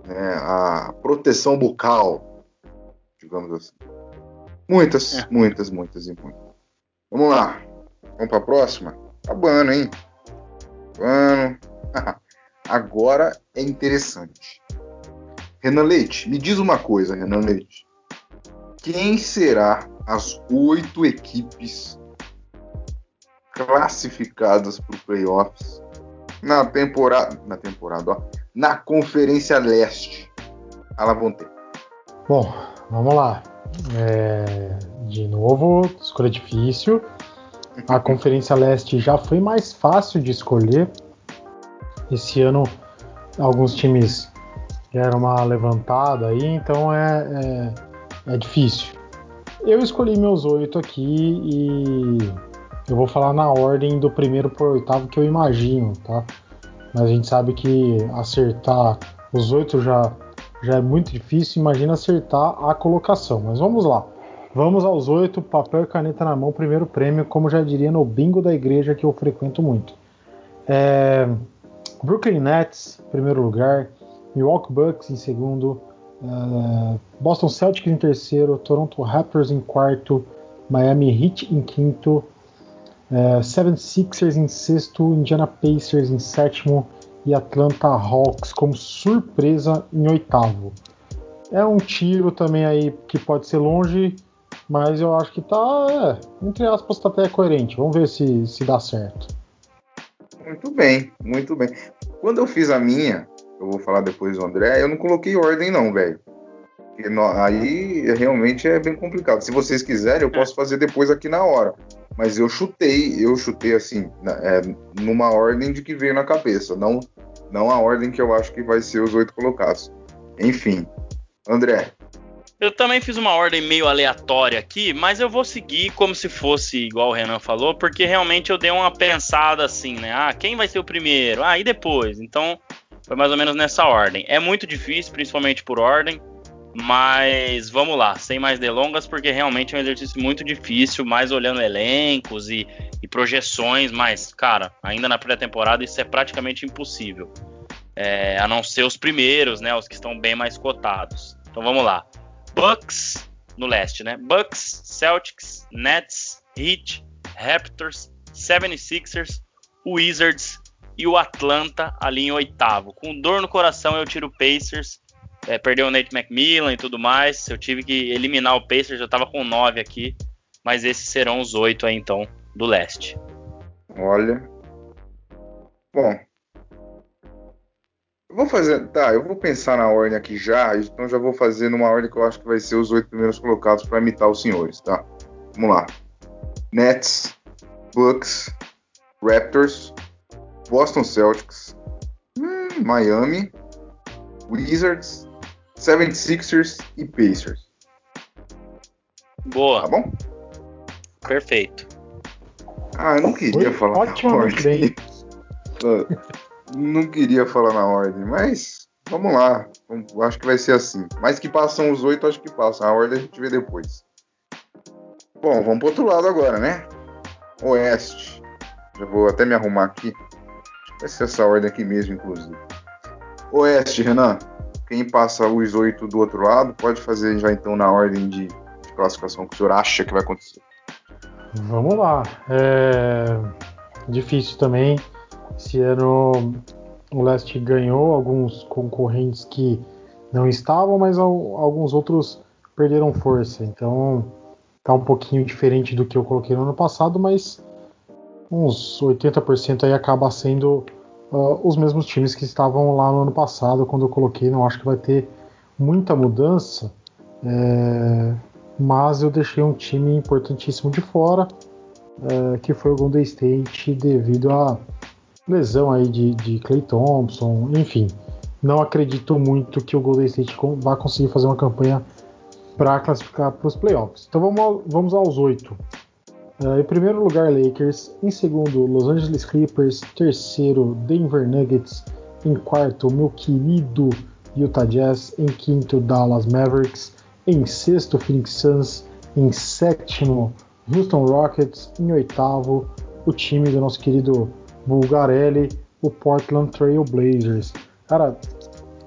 né, a proteção bucal, digamos assim. Muitas, É. muitas, muitas e muitas. Vamos lá. Vamos pra próxima? Acabando, hein? Acabando. [laughs] Agora é interessante. Renan Leite, me diz uma coisa, Renan Leite. Quem será as oito equipes classificadas para playoffs na temporada, na temporada, ó, na Conferência Leste? A lá vão ter. Bom, vamos lá. É, de novo, escolha difícil. A [laughs] Conferência Leste já foi mais fácil de escolher. Esse ano, alguns times deram uma levantada aí, então é, é, é difícil. Eu escolhi meus oito aqui e eu vou falar na ordem do primeiro por oitavo que eu imagino, tá? Mas a gente sabe que acertar os oito já, já é muito difícil, imagina acertar a colocação. Mas vamos lá. Vamos aos oito, papel e caneta na mão, primeiro prêmio, como já diria no bingo da igreja que eu frequento muito. É, Brooklyn Nets, primeiro lugar, Milwaukee Bucks em segundo, é, Boston Celtics em terceiro, Toronto Raptors em quarto, Miami Heat em quinto, é, Seven Sixers em sexto, Indiana Pacers em sétimo e Atlanta Hawks como surpresa em oitavo. É um tiro também aí que pode ser longe, mas eu acho que tá, é, entre aspas, tá até coerente. Vamos ver se, se dá certo. Muito bem, muito bem. Quando eu fiz a minha, eu vou falar depois do André, eu não coloquei ordem não, velho. Aí realmente é bem complicado. Se vocês quiserem, eu posso fazer depois aqui na hora. Mas eu chutei, eu chutei assim, é, numa ordem de que veio na cabeça, não, não a ordem que eu acho que vai ser os oito colocados. Enfim, André, Eu também fiz uma ordem meio aleatória aqui, mas eu vou seguir como se fosse igual o Renan falou, porque realmente eu dei uma pensada assim, né? Ah, quem vai ser o primeiro? Ah, e depois? Então, foi mais ou menos nessa ordem. É muito difícil, principalmente por ordem, mas vamos lá, sem mais delongas, porque realmente é um exercício muito difícil, mais olhando elencos e, e projeções, mas, cara, ainda na pré-temporada isso é praticamente impossível. É, a não ser os primeiros, né? Os que estão bem mais cotados. Então vamos lá. Bucks no leste, né? Bucks, Celtics, Nets, Heat, Raptors, 76ers, Wizards e o Atlanta ali em oitavo. Com dor no coração eu tiro Pacers. É, perdeu o Nate McMillan e tudo mais. Eu tive que eliminar o Pacers, eu tava com nove aqui. Mas esses serão os oito aí então do leste. olha. Bom. Eu vou fazer. Tá, eu vou pensar na ordem aqui já, então já vou fazer numa ordem que eu acho que vai ser os oito primeiros colocados para imitar os senhores, tá? Vamos lá. Nets, Bucks, Raptors, Boston Celtics, hum, Miami, Wizards, 76ers e Pacers. Boa. Tá bom? Perfeito. Ah, eu não queria Foi falar otimamente na ordem. [laughs] não queria falar na ordem, mas vamos lá. Acho que vai ser assim. Mas que passam os oito, acho que passam. A ordem a gente vê depois. Bom, vamos pro outro lado agora, né? Oeste. Já vou até me arrumar aqui. Vai ser essa ordem aqui mesmo, inclusive. Oeste, Renan. Quem passa os oito do outro lado, pode fazer já então na ordem de, de classificação que o senhor acha que vai acontecer. Vamos lá. É difícil também. Esse ano o Leste ganhou alguns concorrentes que não estavam, mas al- alguns outros perderam força. Então tá um pouquinho diferente do que eu coloquei no ano passado, mas uns 80% aí acaba sendo ah, os mesmos times que estavam lá no ano passado quando eu coloquei. Não acho que vai ter muita mudança. É, mas eu deixei um time importantíssimo de fora, é, que foi o Golden State devido à lesão aí de, de Clay Thompson, enfim. Não acredito muito que o Golden State vá conseguir fazer uma campanha para classificar para os playoffs. Então vamos, vamos aos oito. É, em primeiro lugar, Lakers. Em segundo, Los Angeles Clippers. Terceiro, Denver Nuggets. Em quarto, meu querido Utah Jazz. Em quinto, Dallas Mavericks. Em sexto, Phoenix Suns. Em sétimo, Houston Rockets. Em oitavo, o time do nosso querido Bulgarelli, o Portland Trail Blazers. Cara,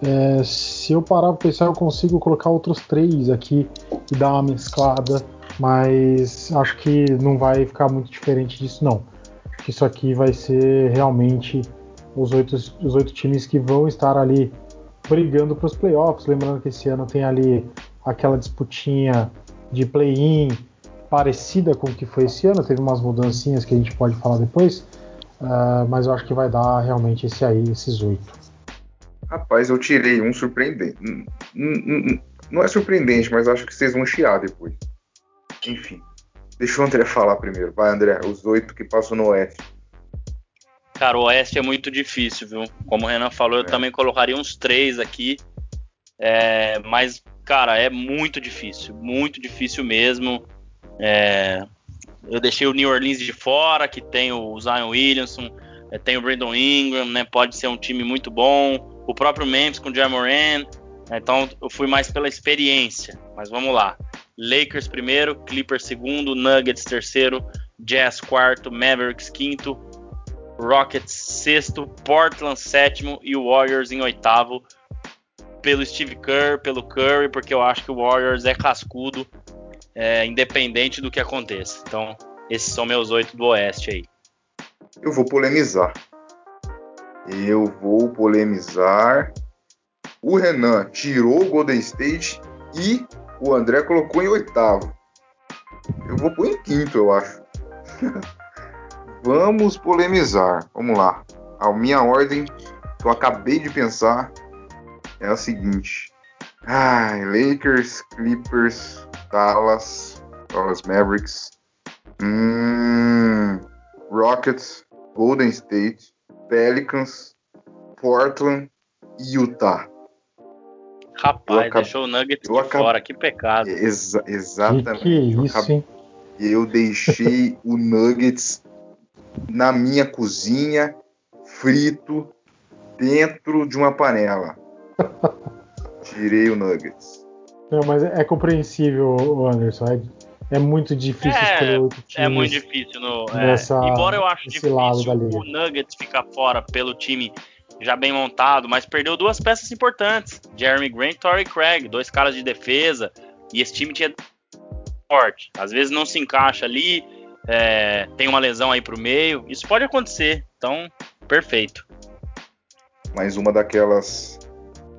é, se eu parar pra pensar, eu consigo colocar outros três aqui e dar uma mesclada, mas acho que não vai ficar muito diferente disso, não. Acho que isso aqui vai ser realmente os oito, os oito times que vão estar ali brigando para os playoffs. Lembrando que esse ano tem ali aquela disputinha de play-in parecida com o que foi esse ano. Teve umas mudancinhas que a gente pode falar depois, ah, mas eu acho que vai dar realmente esse aí, esses oito. Rapaz, eu tirei um surpreendente. Hum, hum, hum, Não é surpreendente, mas acho que vocês vão chiar depois. Enfim. Deixa o André falar primeiro. Vai, André. Os oito que passam no Oeste. Cara, o Oeste é muito difícil, viu? Como o Renan falou, eu É. também colocaria uns três aqui. É, mas, cara, é muito difícil. Muito difícil mesmo. É, eu deixei o New Orleans de fora, que tem o Zion Williamson, é, tem o Brandon Ingram, né? Pode ser um time muito bom. O próprio Memphis com o Jamoran. Então eu fui mais pela experiência. Mas vamos lá. Lakers primeiro, Clippers segundo, Nuggets terceiro, Jazz quarto, Mavericks quinto, Rockets sexto, Portland sétimo e Warriors em oitavo. Pelo Steve Kerr, pelo Curry, porque eu acho que o Warriors é cascudo, é, independente do que aconteça. Então, esses são meus oito do Oeste aí. Eu vou polemizar. Eu vou polemizar. O Renan tirou o Golden State e o André colocou em oitavo. Eu vou pôr em quinto, eu acho. [laughs] Vamos polemizar. Vamos lá. A minha ordem que eu acabei de pensar é a seguinte: Ai, Lakers, Clippers, Dallas, Dallas Mavericks, hum, Rockets, Golden State, Pelicans, Portland e Utah. Rapaz, acab- deixou o Nuggets eu acab- fora, que pecado. Exa- Que exatamente. que é Eu isso, hein? Eu deixei o Nuggets na minha cozinha, frito, dentro de uma panela. Tirei o Nuggets. Não, mas é é compreensível, Anderson. É, é muito difícil É. É muito difícil. No, é, nessa- embora eu acho difícil o Nuggets ficar fora pelo time já bem montado, mas perdeu duas peças importantes. Jeremy Grant e Torrey Craig, dois caras de defesa. E esse time tinha forte. Às vezes não se encaixa ali, é, tem uma lesão aí pro meio. Isso pode acontecer. Então, perfeito. Mais uma daquelas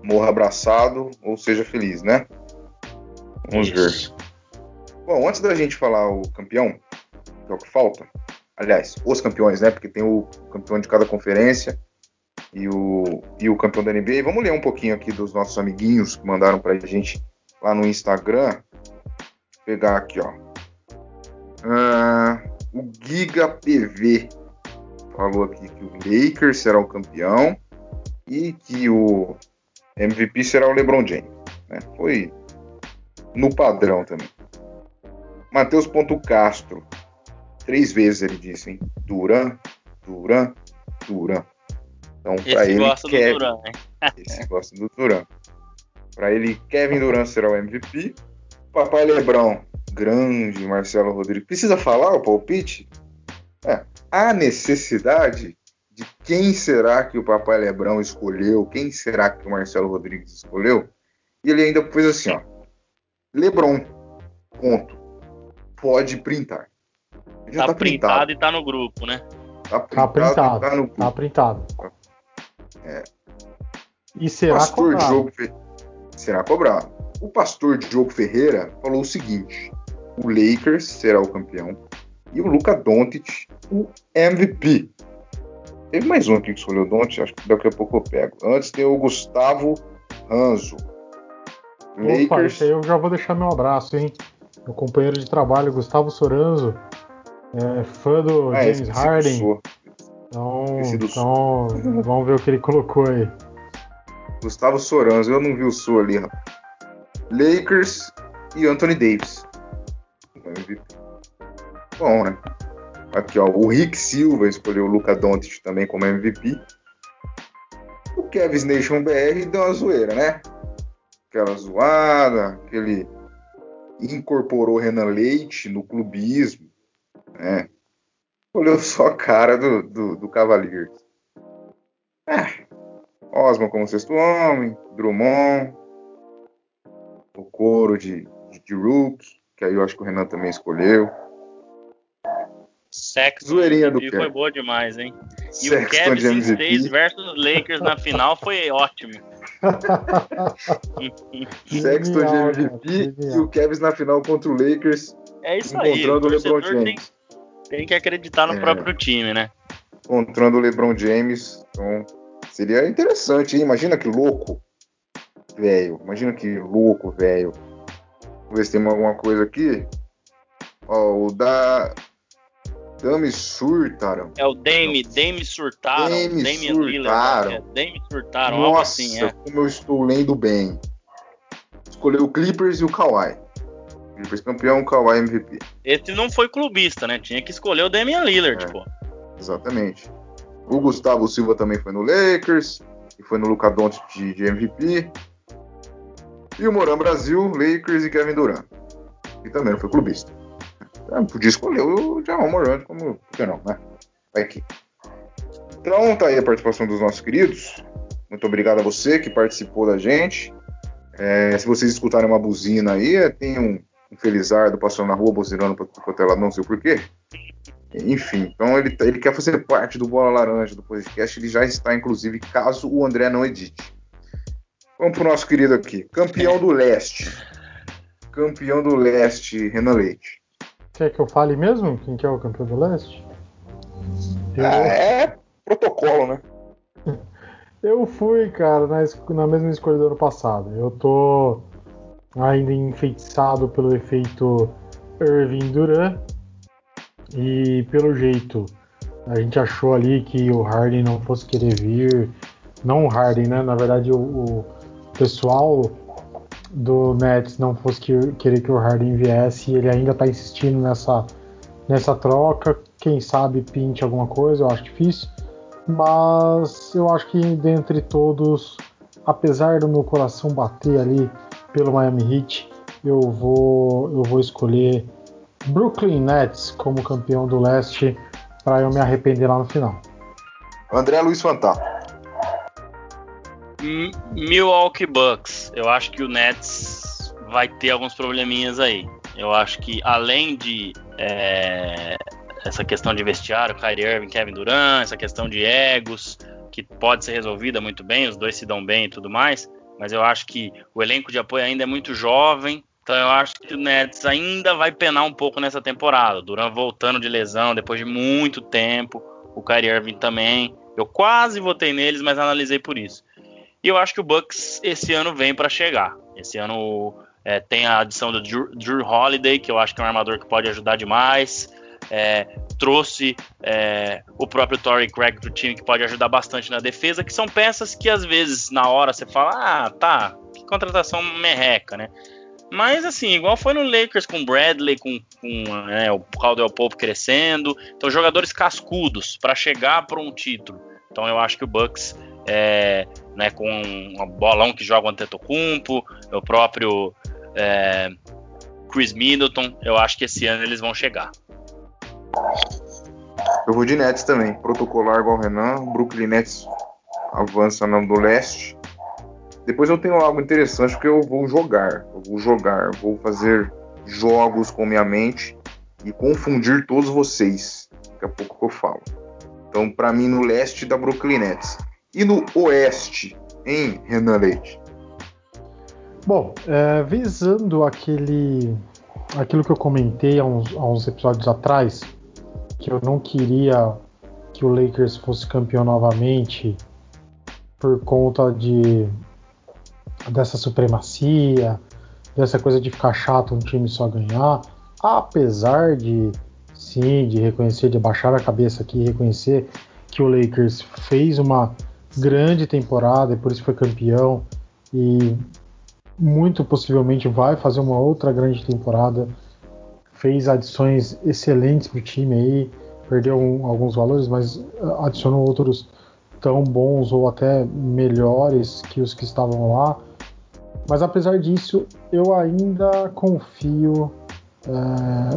morra abraçado ou seja feliz, né? Vamos Isso. ver. Bom, antes da gente falar o campeão, que é o que falta, aliás, os campeões, né? Porque tem o campeão de cada conferência e o, e o campeão da NBA. Vamos ler um pouquinho aqui dos nossos amiguinhos que mandaram pra gente lá no Instagram. Vou pegar aqui, ó. Ah, o Giga PV falou aqui que o Lakers será o campeão e que o MVP será o LeBron James. né? Foi no padrão também. Matheus Ponto Castro. Três vezes ele disse, hein? Duran, Duran, Duran. Então, para ele, gosta Kevin, do Duran, hein? [laughs] esse gosta do Duran. Para ele, Kevin Durant será o MVP. Papai Lebrão, grande Marcelo Rodrigues. Precisa falar o palpite? É, há necessidade de quem será que o Papai Lebrão escolheu, quem será que o Marcelo Rodrigues escolheu. E ele ainda fez assim, ó. Lebron, ponto. Pode printar. Já tá, tá printado, printado, e tá no grupo, né? Tá printado, tá printado. Tá, no grupo. tá printado. É. E será Pastor cobrado. Diogo Fe... Será cobrado. O pastor Diogo Ferreira falou o seguinte: o Lakers será o campeão e o Luca Doncic o MVP. Teve mais um aqui que escolheu o Doncic, acho que daqui a pouco eu pego. Antes tem o Gustavo Ranzo. Opa, Lakers. aí eu já vou deixar meu abraço, hein? Meu companheiro de trabalho, Gustavo Soranzo, é fã do ah, James Harden. Então, então vamos ver o que ele colocou aí. Gustavo Soranzo, eu não vi o Sul ali, rapaz. Lakers e Anthony Davis. Bom, né? Aqui, ó, o Rick Silva escolheu o Luca Doncic também como MVP. O Kevin Nation BR deu uma zoeira, né? Aquela zoada, aquele incorporou Renan Leite no clubismo, né? Olhou só a cara do, do, do Cavaliers. É. Osmo como sexto homem, Drummond, o coro de, de, de Rook, que aí eu acho que o Renan também escolheu. Sexton Zoeirinha do foi boa demais, hein? E Sexton o Kevin Stays versus Lakers na final foi ótimo. [laughs] Sexton de MVP e o Kevin na final contra o Lakers. É isso aí. O James. Tem, tem, que acreditar no é, próprio time, né? Encontrando o LeBron James. Então, seria interessante, hein? Imagina que louco, velho. Imagina que louco, velho. Vamos ver se tem alguma coisa aqui. Ó, o da Dame surtaram. É o Dame, Dame surtaram. Dame, Dame surtaram. É, Dame surtaram, Nossa, algo assim, é. como eu estou lendo bem. Escolheu o Clippers e o Kawhi. Clippers campeão, Kawhi MVP. Esse não foi clubista, né? Tinha que escolher o Damian Lillard, é, pô. Exatamente. O Gustavo Silva também foi no Lakers, e foi no Luca Doncic de, de MVP. E o Moran Brasil, Lakers e Kevin Durant. E também não foi clubista. É, podia escolher o Jamal Morant como. Por que não, né? Vai aqui. Então, tá aí a participação dos nossos queridos. Muito obrigado a você que participou da gente. É, se vocês escutarem uma buzina aí, é, tem um Felizardo passando na rua buzinando para o tela, não sei o porquê. Enfim, então ele, ele quer fazer parte do Bola Laranja do podcast. Ele já está, inclusive, caso o André não edite. Vamos pro nosso querido aqui. Campeão do leste. Campeão do leste, Renan Leite. Quer que eu fale mesmo quem que é o campeão do leste? Eu... Ah, é protocolo, né? [laughs] Eu fui, cara, na, na mesma escolha do ano passado. Eu tô ainda enfeitiçado pelo efeito Irving Duran. E pelo jeito, a gente achou ali que o Harden não fosse querer vir. Não o Harden, né? Na verdade, o, o pessoal do Nets não fosse que, querer que o Harden viesse e ele ainda está insistindo nessa, nessa troca. Quem sabe pinte alguma coisa, eu acho difícil. Mas eu acho que dentre todos, apesar do meu coração bater ali pelo Miami Heat, eu vou, eu vou escolher Brooklyn Nets como campeão do leste para eu me arrepender lá no final. André Luiz Fantal. Milwaukee Bucks. Eu acho que o Nets vai ter alguns probleminhas aí. Eu acho que além de é, essa questão de vestiário, Kyrie Irving, Kevin Durant, essa questão de egos, que pode ser resolvida muito bem, os dois se dão bem e tudo mais, mas eu acho que o elenco de apoio ainda é muito jovem, então eu acho que o Nets ainda vai penar um pouco nessa temporada. Durant voltando de lesão depois de muito tempo, o Kyrie Irving também. Eu quase votei neles, mas analisei por isso. E eu acho que o Bucks esse ano vem para chegar. Esse ano é, tem a adição do Drew, Drew, Holiday, que eu acho que é um armador que pode ajudar demais. É, trouxe é, o próprio Torrey Craig pro time, que pode ajudar bastante na defesa, que são peças que às vezes na hora você fala, ah, tá, que contratação merreca, né? Mas assim, igual foi no Lakers com Bradley, com, com é, o Caldwell Pope crescendo, então jogadores cascudos para chegar para um título. Então eu acho que o Bucks é, né, com um bolão que joga o Antetokounmpo, o próprio é, Chris Middleton, eu acho que esse ano eles vão chegar. Eu vou de Nets também, protocolar igual o Renan, Brooklyn Nets avança no do leste. Depois eu tenho algo interessante porque eu vou jogar, eu vou jogar, vou fazer jogos com minha mente e confundir todos vocês. Daqui a pouco eu falo. Então, para mim, no leste da Brooklyn Nets. E no oeste, em Renan Leite? Bom, é, visando aquele, aquilo que eu comentei há uns, há uns episódios atrás, que eu não queria que o Lakers fosse campeão novamente por conta de dessa supremacia, dessa coisa de ficar chato um time só ganhar, apesar de sim, de reconhecer, de baixar a cabeça aqui e reconhecer que o Lakers fez uma grande temporada e por isso foi campeão e muito possivelmente vai fazer uma outra grande temporada. Fez adições excelentes para o time aí, perdeu um, alguns valores, mas adicionou outros tão bons ou até melhores que os que estavam lá. Mas apesar disso, eu ainda confio é,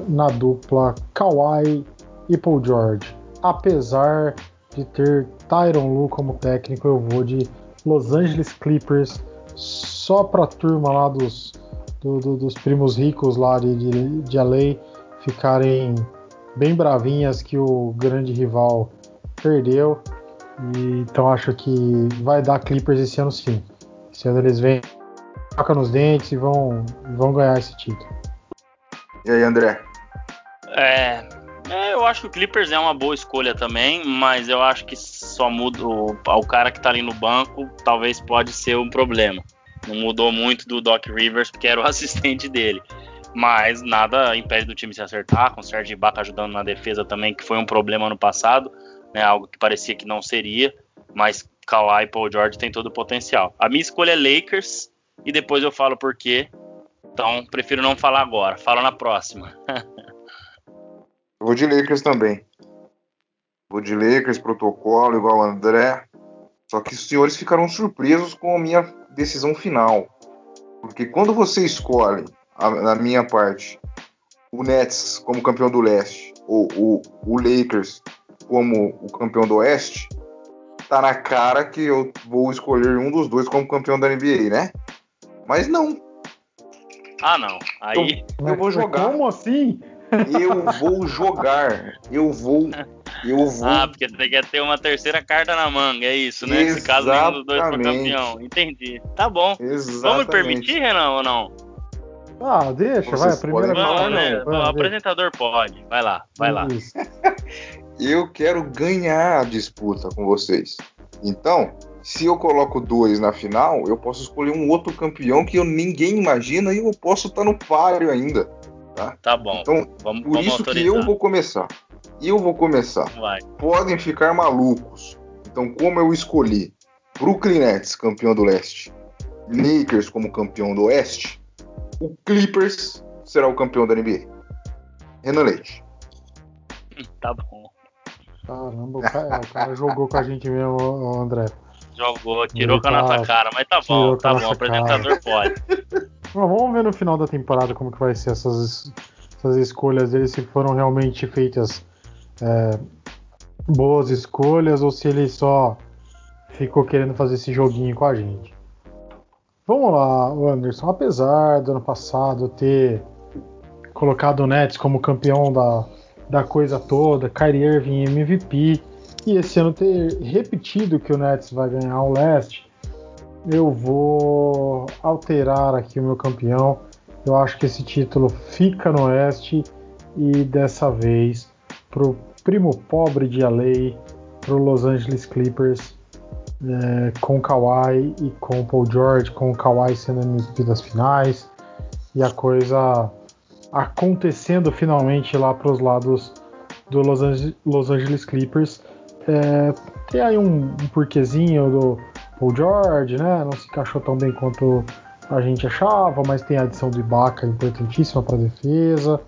na dupla Kawhi e Paul George. Apesar de ter Tyron Lu como técnico, eu vou de Los Angeles Clippers só para a turma lá dos, do, do, dos primos ricos lá de, de, de LA ficarem bem bravinhas que o grande rival perdeu. E, então acho que vai dar Clippers esse ano sim. Esse ano eles vêm faca nos dentes e vão, vão ganhar esse título. E aí, André? É, é, eu acho que o Clippers é uma boa escolha também, mas eu acho que só muda o, o cara que tá ali no banco, talvez pode ser um problema. Não mudou muito do Doc Rivers, porque era o [laughs] assistente dele. Mas nada impede do time se acertar, com o Serge Ibaka ajudando na defesa também, que foi um problema no passado, né, algo que parecia que não seria, mas Kawhi e Paul George tem todo o potencial. A minha escolha é Lakers, e depois eu falo por quê. Então, prefiro não falar agora, falo na próxima. [laughs] Vou de Lakers também. Vou de Lakers, protocolo, igual o André. Só que os senhores ficaram surpresos com a minha decisão final. Porque quando você escolhe, a, na minha parte, o Nets como campeão do leste, ou o, o Lakers como o campeão do oeste, tá na cara que eu vou escolher um dos dois como campeão da NBA, né? Mas não. Ah, não. Aí. Eu, eu vou jogar. Como assim? Eu vou jogar. Eu vou. [laughs] Eu vou. Ah, porque você quer ter uma terceira carta na manga, é isso, né? Exatamente. Se caso nenhum dos dois for campeão. Entendi. Tá bom. Exatamente. Vamos permitir, Renan, ou não? Ah, deixa, Vocês vai. A primeira não, né? O apresentador pode. Vai lá, vai lá. [laughs] eu quero ganhar a disputa com vocês. Então, se eu coloco dois na final, eu posso escolher um outro campeão que eu ninguém imagina e eu posso estar no páreo ainda. Tá, tá bom. Então, vamos, por vamos isso autorizar. que eu vou começar. Eu vou começar. Vai. Podem ficar malucos. Então, como eu escolhi Brooklyn Nets campeão do leste, Lakers como campeão do oeste, o Clippers será o campeão da NBA. Renan Leite. Tá bom. Caramba, o cara, o cara jogou com a gente mesmo, André. Jogou, tirou com a nossa cara, mas tá bom, tá bom, o apresentador pode. Vamos ver no final da temporada como que vai ser essas, essas escolhas dele, se foram realmente feitas é, boas escolhas ou se ele só ficou querendo fazer esse joguinho com a gente. Vamos lá, Anderson. Apesar do ano passado ter colocado o Nets como campeão da, da coisa toda, Kyrie Irving MVP, e esse ano ter repetido que o Nets vai ganhar o leste, eu vou alterar aqui o meu campeão. Eu acho que esse título fica no oeste e dessa vez pro primo pobre de LA, pro Los Angeles Clippers, é, com Kawhi e com Paul George, com o Kawhi sendo MVP das finais e a coisa acontecendo finalmente lá para os lados do Los Angeles, Los Angeles Clippers. É, tem aí um, um porquezinho do Paul George, né? Não se encaixou tão bem quanto a gente achava, mas tem a adição do Ibaka importantíssima para defesa.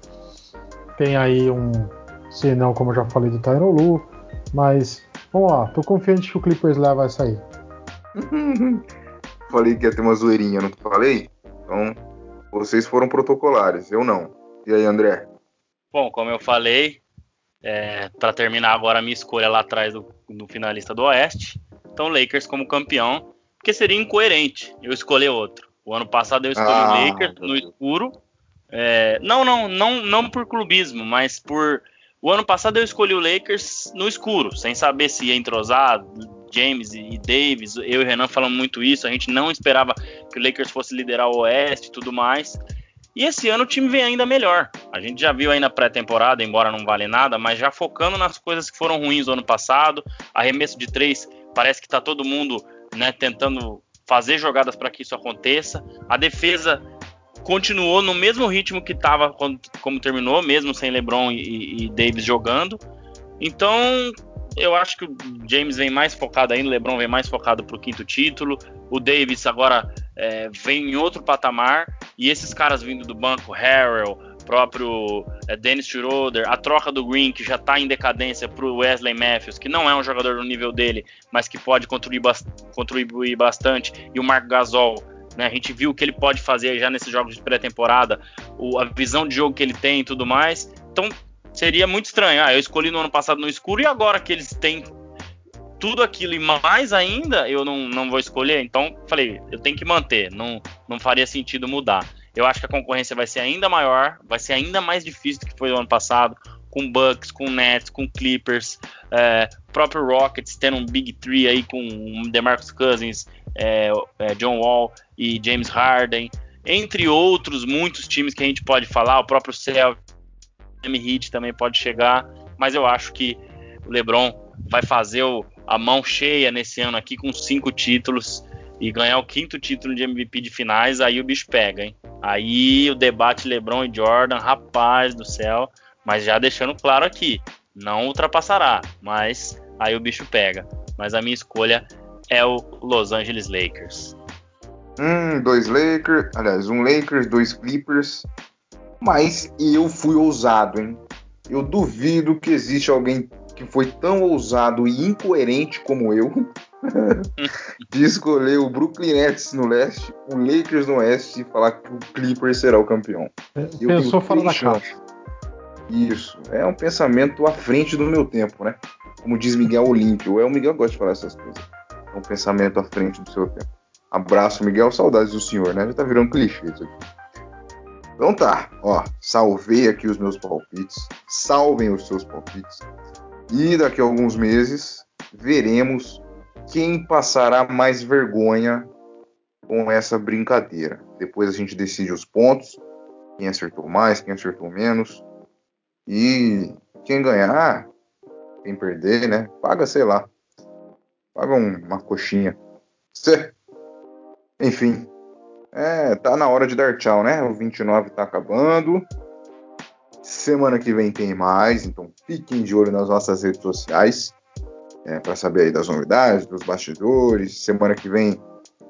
Tem aí um senão, como eu já falei, do Tyron Lu. Mas vamos lá, tô confiante que o Clippers leva essa aí. [laughs] falei que ia ter uma zoeirinha, não falei? Então, vocês foram protocolares, eu não. E aí, André? Bom, como eu falei, é, para terminar agora a minha escolha lá atrás do, do, finalista do Oeste. Então, Lakers como campeão, porque seria incoerente eu escolher outro. O ano passado eu escolhi ah, o Lakers no escuro. É, não, não, não, não por clubismo, mas por. O ano passado eu escolhi o Lakers no escuro, sem saber se ia entrosar James e Davis. Eu e o Renan falamos muito isso. A gente não esperava que o Lakers fosse liderar o Oeste e tudo mais. E esse ano o time vem ainda melhor. A gente já viu aí na pré-temporada, embora não vale nada, mas já focando nas coisas que foram ruins no ano passado. Arremesso de três, parece que está todo mundo né, tentando fazer jogadas para que isso aconteça. A defesa continuou no mesmo ritmo que estava como terminou, mesmo sem LeBron e, e Davis jogando. Então, eu acho que o James vem mais focado ainda, o LeBron vem mais focado para o quinto título. O Davis agora é, vem em outro patamar. E esses caras vindo do banco, Harrell, próprio é, Dennis Schroeder, a troca do Green, que já está em decadência, para o Wesley Matthews, que não é um jogador do nível dele, mas que pode contribuir, contribuir bastante, e o Marco Gasol. Né, a gente viu o que ele pode fazer já nesses jogos de pré-temporada, a visão de jogo que ele tem e tudo mais. Então seria muito estranho. Ah, eu escolhi no ano passado no escuro e agora que eles têm tudo aquilo e mais ainda, eu não, não vou escolher. Então, falei, eu tenho que manter, não, não faria sentido mudar. Eu acho que a concorrência vai ser ainda maior, vai ser ainda mais difícil do que foi no ano passado, com Bucks, com Nets, com Clippers, é, próprio Rockets tendo um Big Three aí com DeMarcus Cousins, é, é, John Wall e James Harden, entre outros muitos times que a gente pode falar, o próprio Celtics, Heat também pode chegar, mas eu acho que o LeBron vai fazer o, a mão cheia nesse ano aqui com cinco títulos e ganhar o quinto título de MVP de finais, aí o bicho pega, hein? Aí o debate LeBron e Jordan, rapaz do céu, mas já deixando claro aqui, não ultrapassará, mas aí o bicho pega. Mas a minha escolha é o Los Angeles Lakers. Hum, dois Lakers, aliás, um Lakers, dois Clippers. Mas eu fui ousado, hein? Eu duvido que existe alguém que foi tão ousado e incoerente como eu [laughs] de escolher o Brooklyn Nets no leste, o Lakers no oeste e falar que o Clippers será o campeão. Eu Pensou fora da caixa. Isso, é um pensamento à frente do meu tempo, né? Como diz Miguel Olímpio, é o Miguel gosta de falar essas coisas. É um pensamento à frente do seu tempo. Abraço, Miguel, saudades do senhor, né? Já tá virando clichê isso aqui. Então tá, ó, salvei aqui os meus palpites, salvem os seus palpites. E daqui a alguns meses veremos quem passará mais vergonha com essa brincadeira. Depois a gente decide os pontos, quem acertou mais, quem acertou menos. E quem ganhar, quem perder, né? Paga, sei lá. Paga um, uma coxinha. Cê. Enfim. É, tá na hora de dar tchau, né? O 29 tá acabando. Semana que vem tem mais, então fiquem de olho nas nossas redes sociais é, para saber aí das novidades, dos bastidores. Semana que vem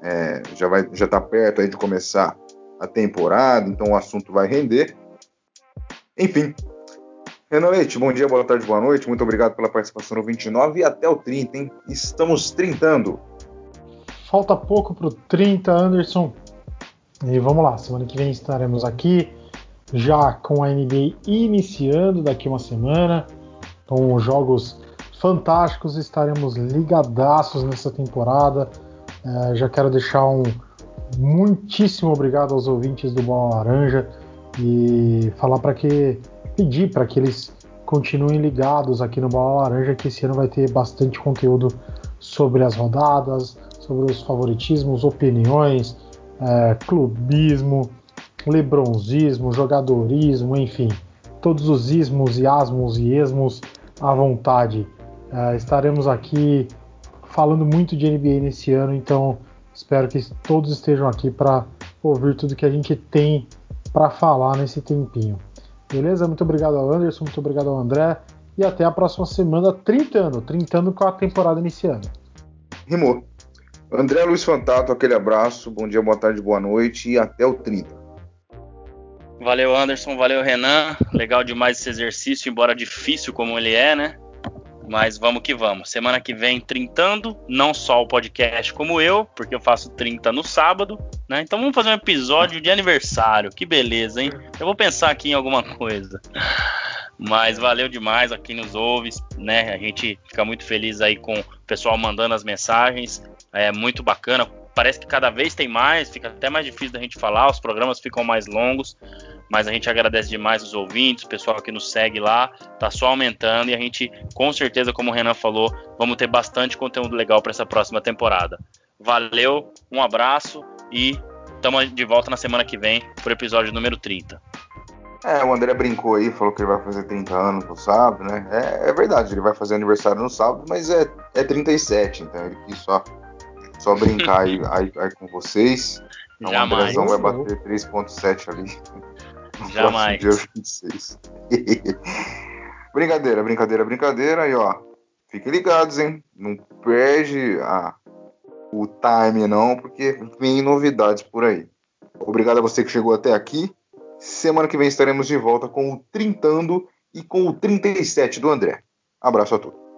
é, já vai já está perto aí de começar a temporada, então o assunto vai render. Enfim. Renan Leite, bom dia, boa tarde, boa noite. Muito obrigado pela participação no 29 e até o 30, hein? Estamos trintando. Falta pouco para o 30, Anderson. E vamos lá, semana que vem estaremos aqui já com a NBA iniciando daqui uma semana, com os jogos fantásticos, estaremos ligadaços nessa temporada. É, já quero deixar um muitíssimo obrigado aos ouvintes do Bola Laranja e falar para que pedir para que eles continuem ligados aqui no Bola Laranja, que esse ano vai ter bastante conteúdo sobre as rodadas, sobre os favoritismos, opiniões, é, clubismo, lebronzismo, jogadorismo, enfim, todos os ismos e asmos e esmos à vontade. Uh, estaremos aqui falando muito de NBA nesse ano, então espero que todos estejam aqui para ouvir tudo que a gente tem para falar nesse tempinho. Beleza? Muito obrigado ao Anderson, muito obrigado ao André e até a próxima semana, 30 anos, 30 anos com a temporada iniciando. Rimou. André Luiz Fantato, aquele abraço, bom dia, boa tarde, boa noite e até o 30. Valeu, Anderson, valeu, Renan. Legal demais esse exercício, embora difícil como ele é, né? Mas vamos que vamos. Semana que vem, trintando, não só o podcast como eu, porque eu faço 30 no sábado, né? Então vamos fazer um episódio de aniversário. Que beleza, hein? Eu vou pensar aqui em alguma coisa. Mas valeu demais a quem nos ouve, né? A gente fica muito feliz aí com o pessoal mandando as mensagens. É muito bacana. Parece que cada vez tem mais, fica até mais difícil da gente falar, os programas ficam mais longos mas a gente agradece demais os ouvintes, o pessoal que nos segue lá, tá só aumentando e a gente, com certeza, como o Renan falou, vamos ter bastante conteúdo legal para essa próxima temporada. Valeu, um abraço e estamos de volta na semana que vem pro episódio número 30. É, o André brincou aí, falou que ele vai fazer 30 anos no sábado, né? É, é verdade, ele vai fazer aniversário no sábado, mas é, é 37, então ele quis só, só brincar aí, aí, aí com vocês. Então Jamais. o Andrezão vai bater 3.7 ali. Jamais. [laughs] Dia 26. [laughs] brincadeira, brincadeira, brincadeira. E ó, fiquem ligados, hein? Não perde a, o time, não, porque vem novidades por aí. Obrigado a você que chegou até aqui. Semana que vem estaremos de volta com o Trintando e com o 37 do André. Abraço a todos.